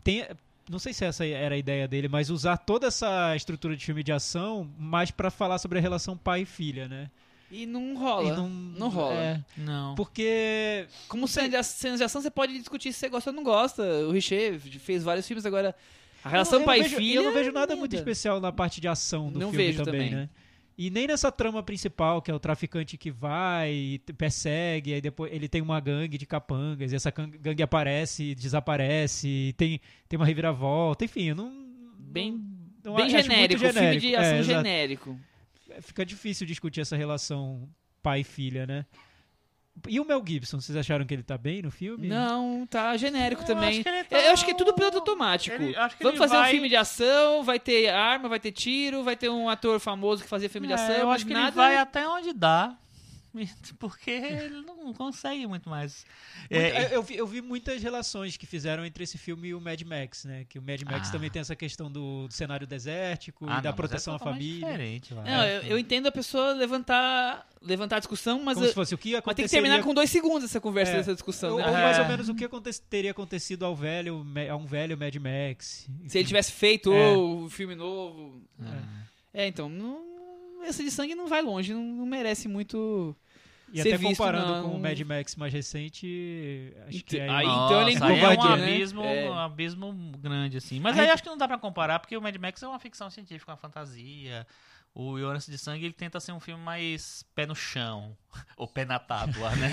Tem, não sei se essa era a ideia dele, mas usar toda essa estrutura de filme de ação mais pra falar sobre a relação pai e filha, né? E não rola. E não, rola. é, Não. porque. Como cena de, a- cenas de ação, você pode discutir se você gosta ou não gosta. O Richer fez vários filmes agora. A relação eu não pai e vejo- filha. Eu não vejo nada é muito especial na parte de ação do Não filme vejo também, também. né? E nem nessa trama principal, que é o traficante que vai, e persegue, aí depois ele tem uma gangue de capangas, e essa gangue aparece, e desaparece, e tem, tem uma reviravolta, enfim, eu não. Bem, não, bem acho muito genérico, filme genérico. de É, ação exato. genérico. Fica difícil discutir essa relação pai e filha, né? E o Mel Gibson, vocês acharam que ele tá bem no filme? Não, tá genérico Eu também. acho que ele tá- Eu acho que é tudo piloto automático. Ele- Vamos fazer um vai- filme de ação, vai ter arma, vai ter tiro, vai ter um ator famoso que fazia filme de É, ação. eu acho que nada... ele vai até onde dá. Porque ele não consegue muito mais. É, Muito- eu, vi, eu vi muitas relações que fizeram entre esse filme e o Mad Max, né? Que o Mad Max Ah. também tem essa questão do, do cenário desértico ah, e da não, mas proteção é à família. Diferente, lá. Não, É, eu, eu entendo a pessoa levantar, levantar a discussão, mas, Como eu- se fosse o que mas tem que aconteceria... terminar com dois segundos essa conversa É, dessa discussão, ou, né? ou mais ou É. menos o que aconte- teria acontecido ao velho, a um velho Mad Max. Se ele tivesse feito É. o filme novo. É, então, não, esse de sangue não vai longe, não, não merece muito. E ser até visto comparando na- com o Mad Max mais recente, acho que Aí- aí... então ele é um né? abismo, É. um abismo grande, assim. Mas Aí- aí acho que não dá pra comparar, porque o Mad Max é uma ficção científica, uma fantasia. O Yorança de Sangue ele tenta ser um filme mais pé no chão, [LAUGHS] ou pé na tábua, né?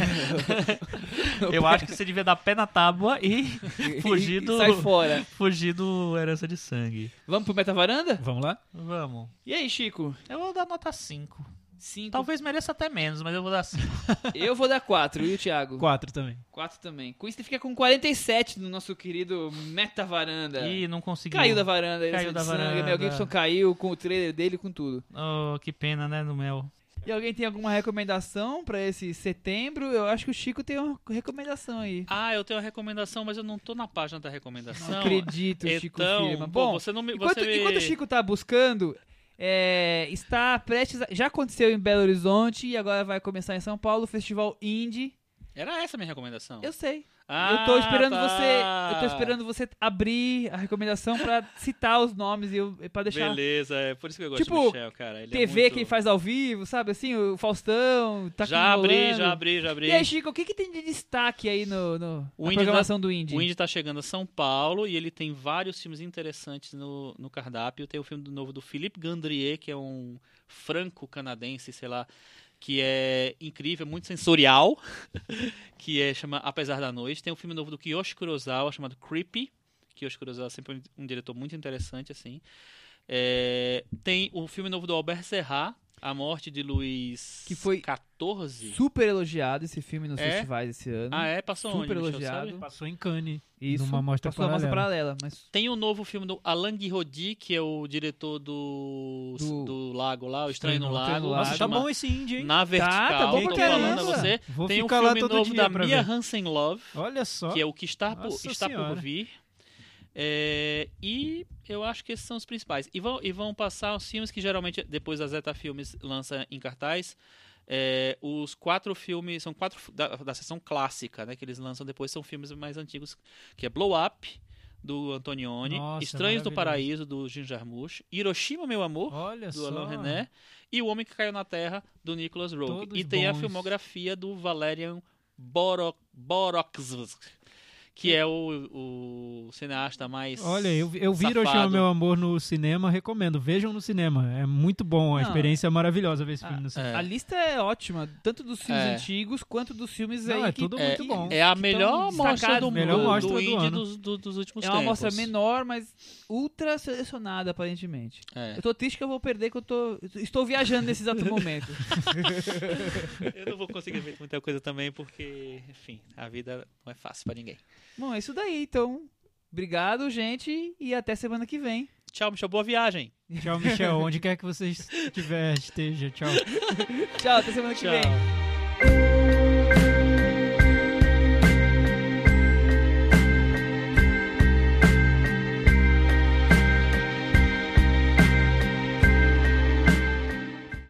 [LAUGHS] Eu acho que você devia dar pé na tábua e [LAUGHS] fugir do, Sai fora. fugir do Herança de Sangue. Vamos pro Meta Varanda? Vamos lá? Vamos. E aí, Chico? Eu vou dar nota 5. Cinco. Talvez mereça até menos, mas eu vou dar 5. [LAUGHS] Eu vou dar quatro. E o Thiago? Quatro também. Quatro também. Com isso, ele fica com 47 no nosso querido Meta Varanda. E não conseguiu. Caiu da varanda. Caiu esse da sangue. varanda. Mel Gibson caiu com o trailer dele e com tudo. Oh, que pena, né, no Mel. E alguém tem alguma recomendação pra esse setembro? Eu acho que o Chico tem uma recomendação aí. Ah, eu tenho uma recomendação, mas eu não tô na página da recomendação. Não acredito, Chico então, Firma. pô, Bom, você não me. enquanto, você me- enquanto o Chico tá buscando, é, está prestes. a- já aconteceu em Belo Horizonte e agora vai começar em São Paulo o Festival Indie. Era essa a minha recomendação. Eu sei. Ah, eu tô esperando tá. você. Eu tô esperando você abrir a recomendação pra [LAUGHS] citar os nomes e pra deixar. Beleza, é por isso que eu gosto Tipo, do Michel, cara. Ele é TV muito- que ele faz ao vivo, sabe? Assim, o Faustão. Tá Já abri, já abri, já abri. E aí, Chico, o que, que tem de destaque aí no, no na Indie programação do Indie? O Indy tá chegando a São Paulo e ele tem vários filmes interessantes no, no cardápio. Tem o filme do novo do Philippe Gandrier, que é um franco-canadense, sei lá. Que é incrível, muito sensorial, [LAUGHS] que é chama Apesar da Noite. Tem um filme novo do Kiyoshi Kurosawa chamado Creepy. Kiyoshi Kurosawa é sempre um, diretor muito interessante assim. É, tem o filme novo do Albert Serra, A Morte de Luiz Que foi 14. Super elogiado esse filme nos É? festivais esse ano. Ah, é? Passou Super onde, Michel, elogiado. sabe? Passou em Cannes. Isso. numa mostra passou uma mostra paralela. paralela, mas Tem um novo filme do Alain Guiraudy, que é o diretor do, do, Do- Lago lá, O Estranho no Estranho no Lago. Lago. Nossa, tá chama bom esse indie, hein? Na Vertical, tá bom pra tô falando a você. Vou Tem um filme novo da Mia. Hansen Love, Olha só. que é o que está por, está por vir. É, e eu acho que esses são os principais. E vão, e vão passar os filmes que geralmente depois a Zeta Filmes lança em cartaz. É, os quatro filmes, são quatro da, da sessão clássica, né? Que eles lançam depois, são filmes mais antigos, que é Blow Up, do Antonioni, Nossa, Estranhos do. Paraíso, do Jim Jarmusch, Hiroshima, Meu Amor, Olha do só. Alain René, e O Homem que Caiu na Terra, do Nicholas Rogue. Todos E tem a bons. filmografia do Valerian Borok, Boroks, que é o, o cineasta mais. Olha, eu, eu vi. Hiroshima, meu amor, no cinema, recomendo. Vejam no cinema. É muito bom, a Não, experiência é maravilhosa ver esse filme Ah, no cinema. É. a lista é ótima, tanto dos filmes É. antigos quanto dos filmes Não, aí é que tudo É, muito bom. é a melhor mostra do, melhor do, mostra do do ano. dos, do- dos últimos É uma tempos. amostra menor, mas ultra selecionada, aparentemente. É. Eu tô triste que eu vou perder, que eu tô. Estou viajando nesse exato momento. [LAUGHS] Eu não vou conseguir ver muita coisa também, porque, enfim, a vida não é fácil pra ninguém. Bom, é isso daí, então. Obrigado, gente, e até semana que vem. Tchau, Michel. Boa viagem. Tchau, Michel. Onde quer que você estiver, esteja. Tchau. [LAUGHS] Tchau, até semana que vem. Tchau.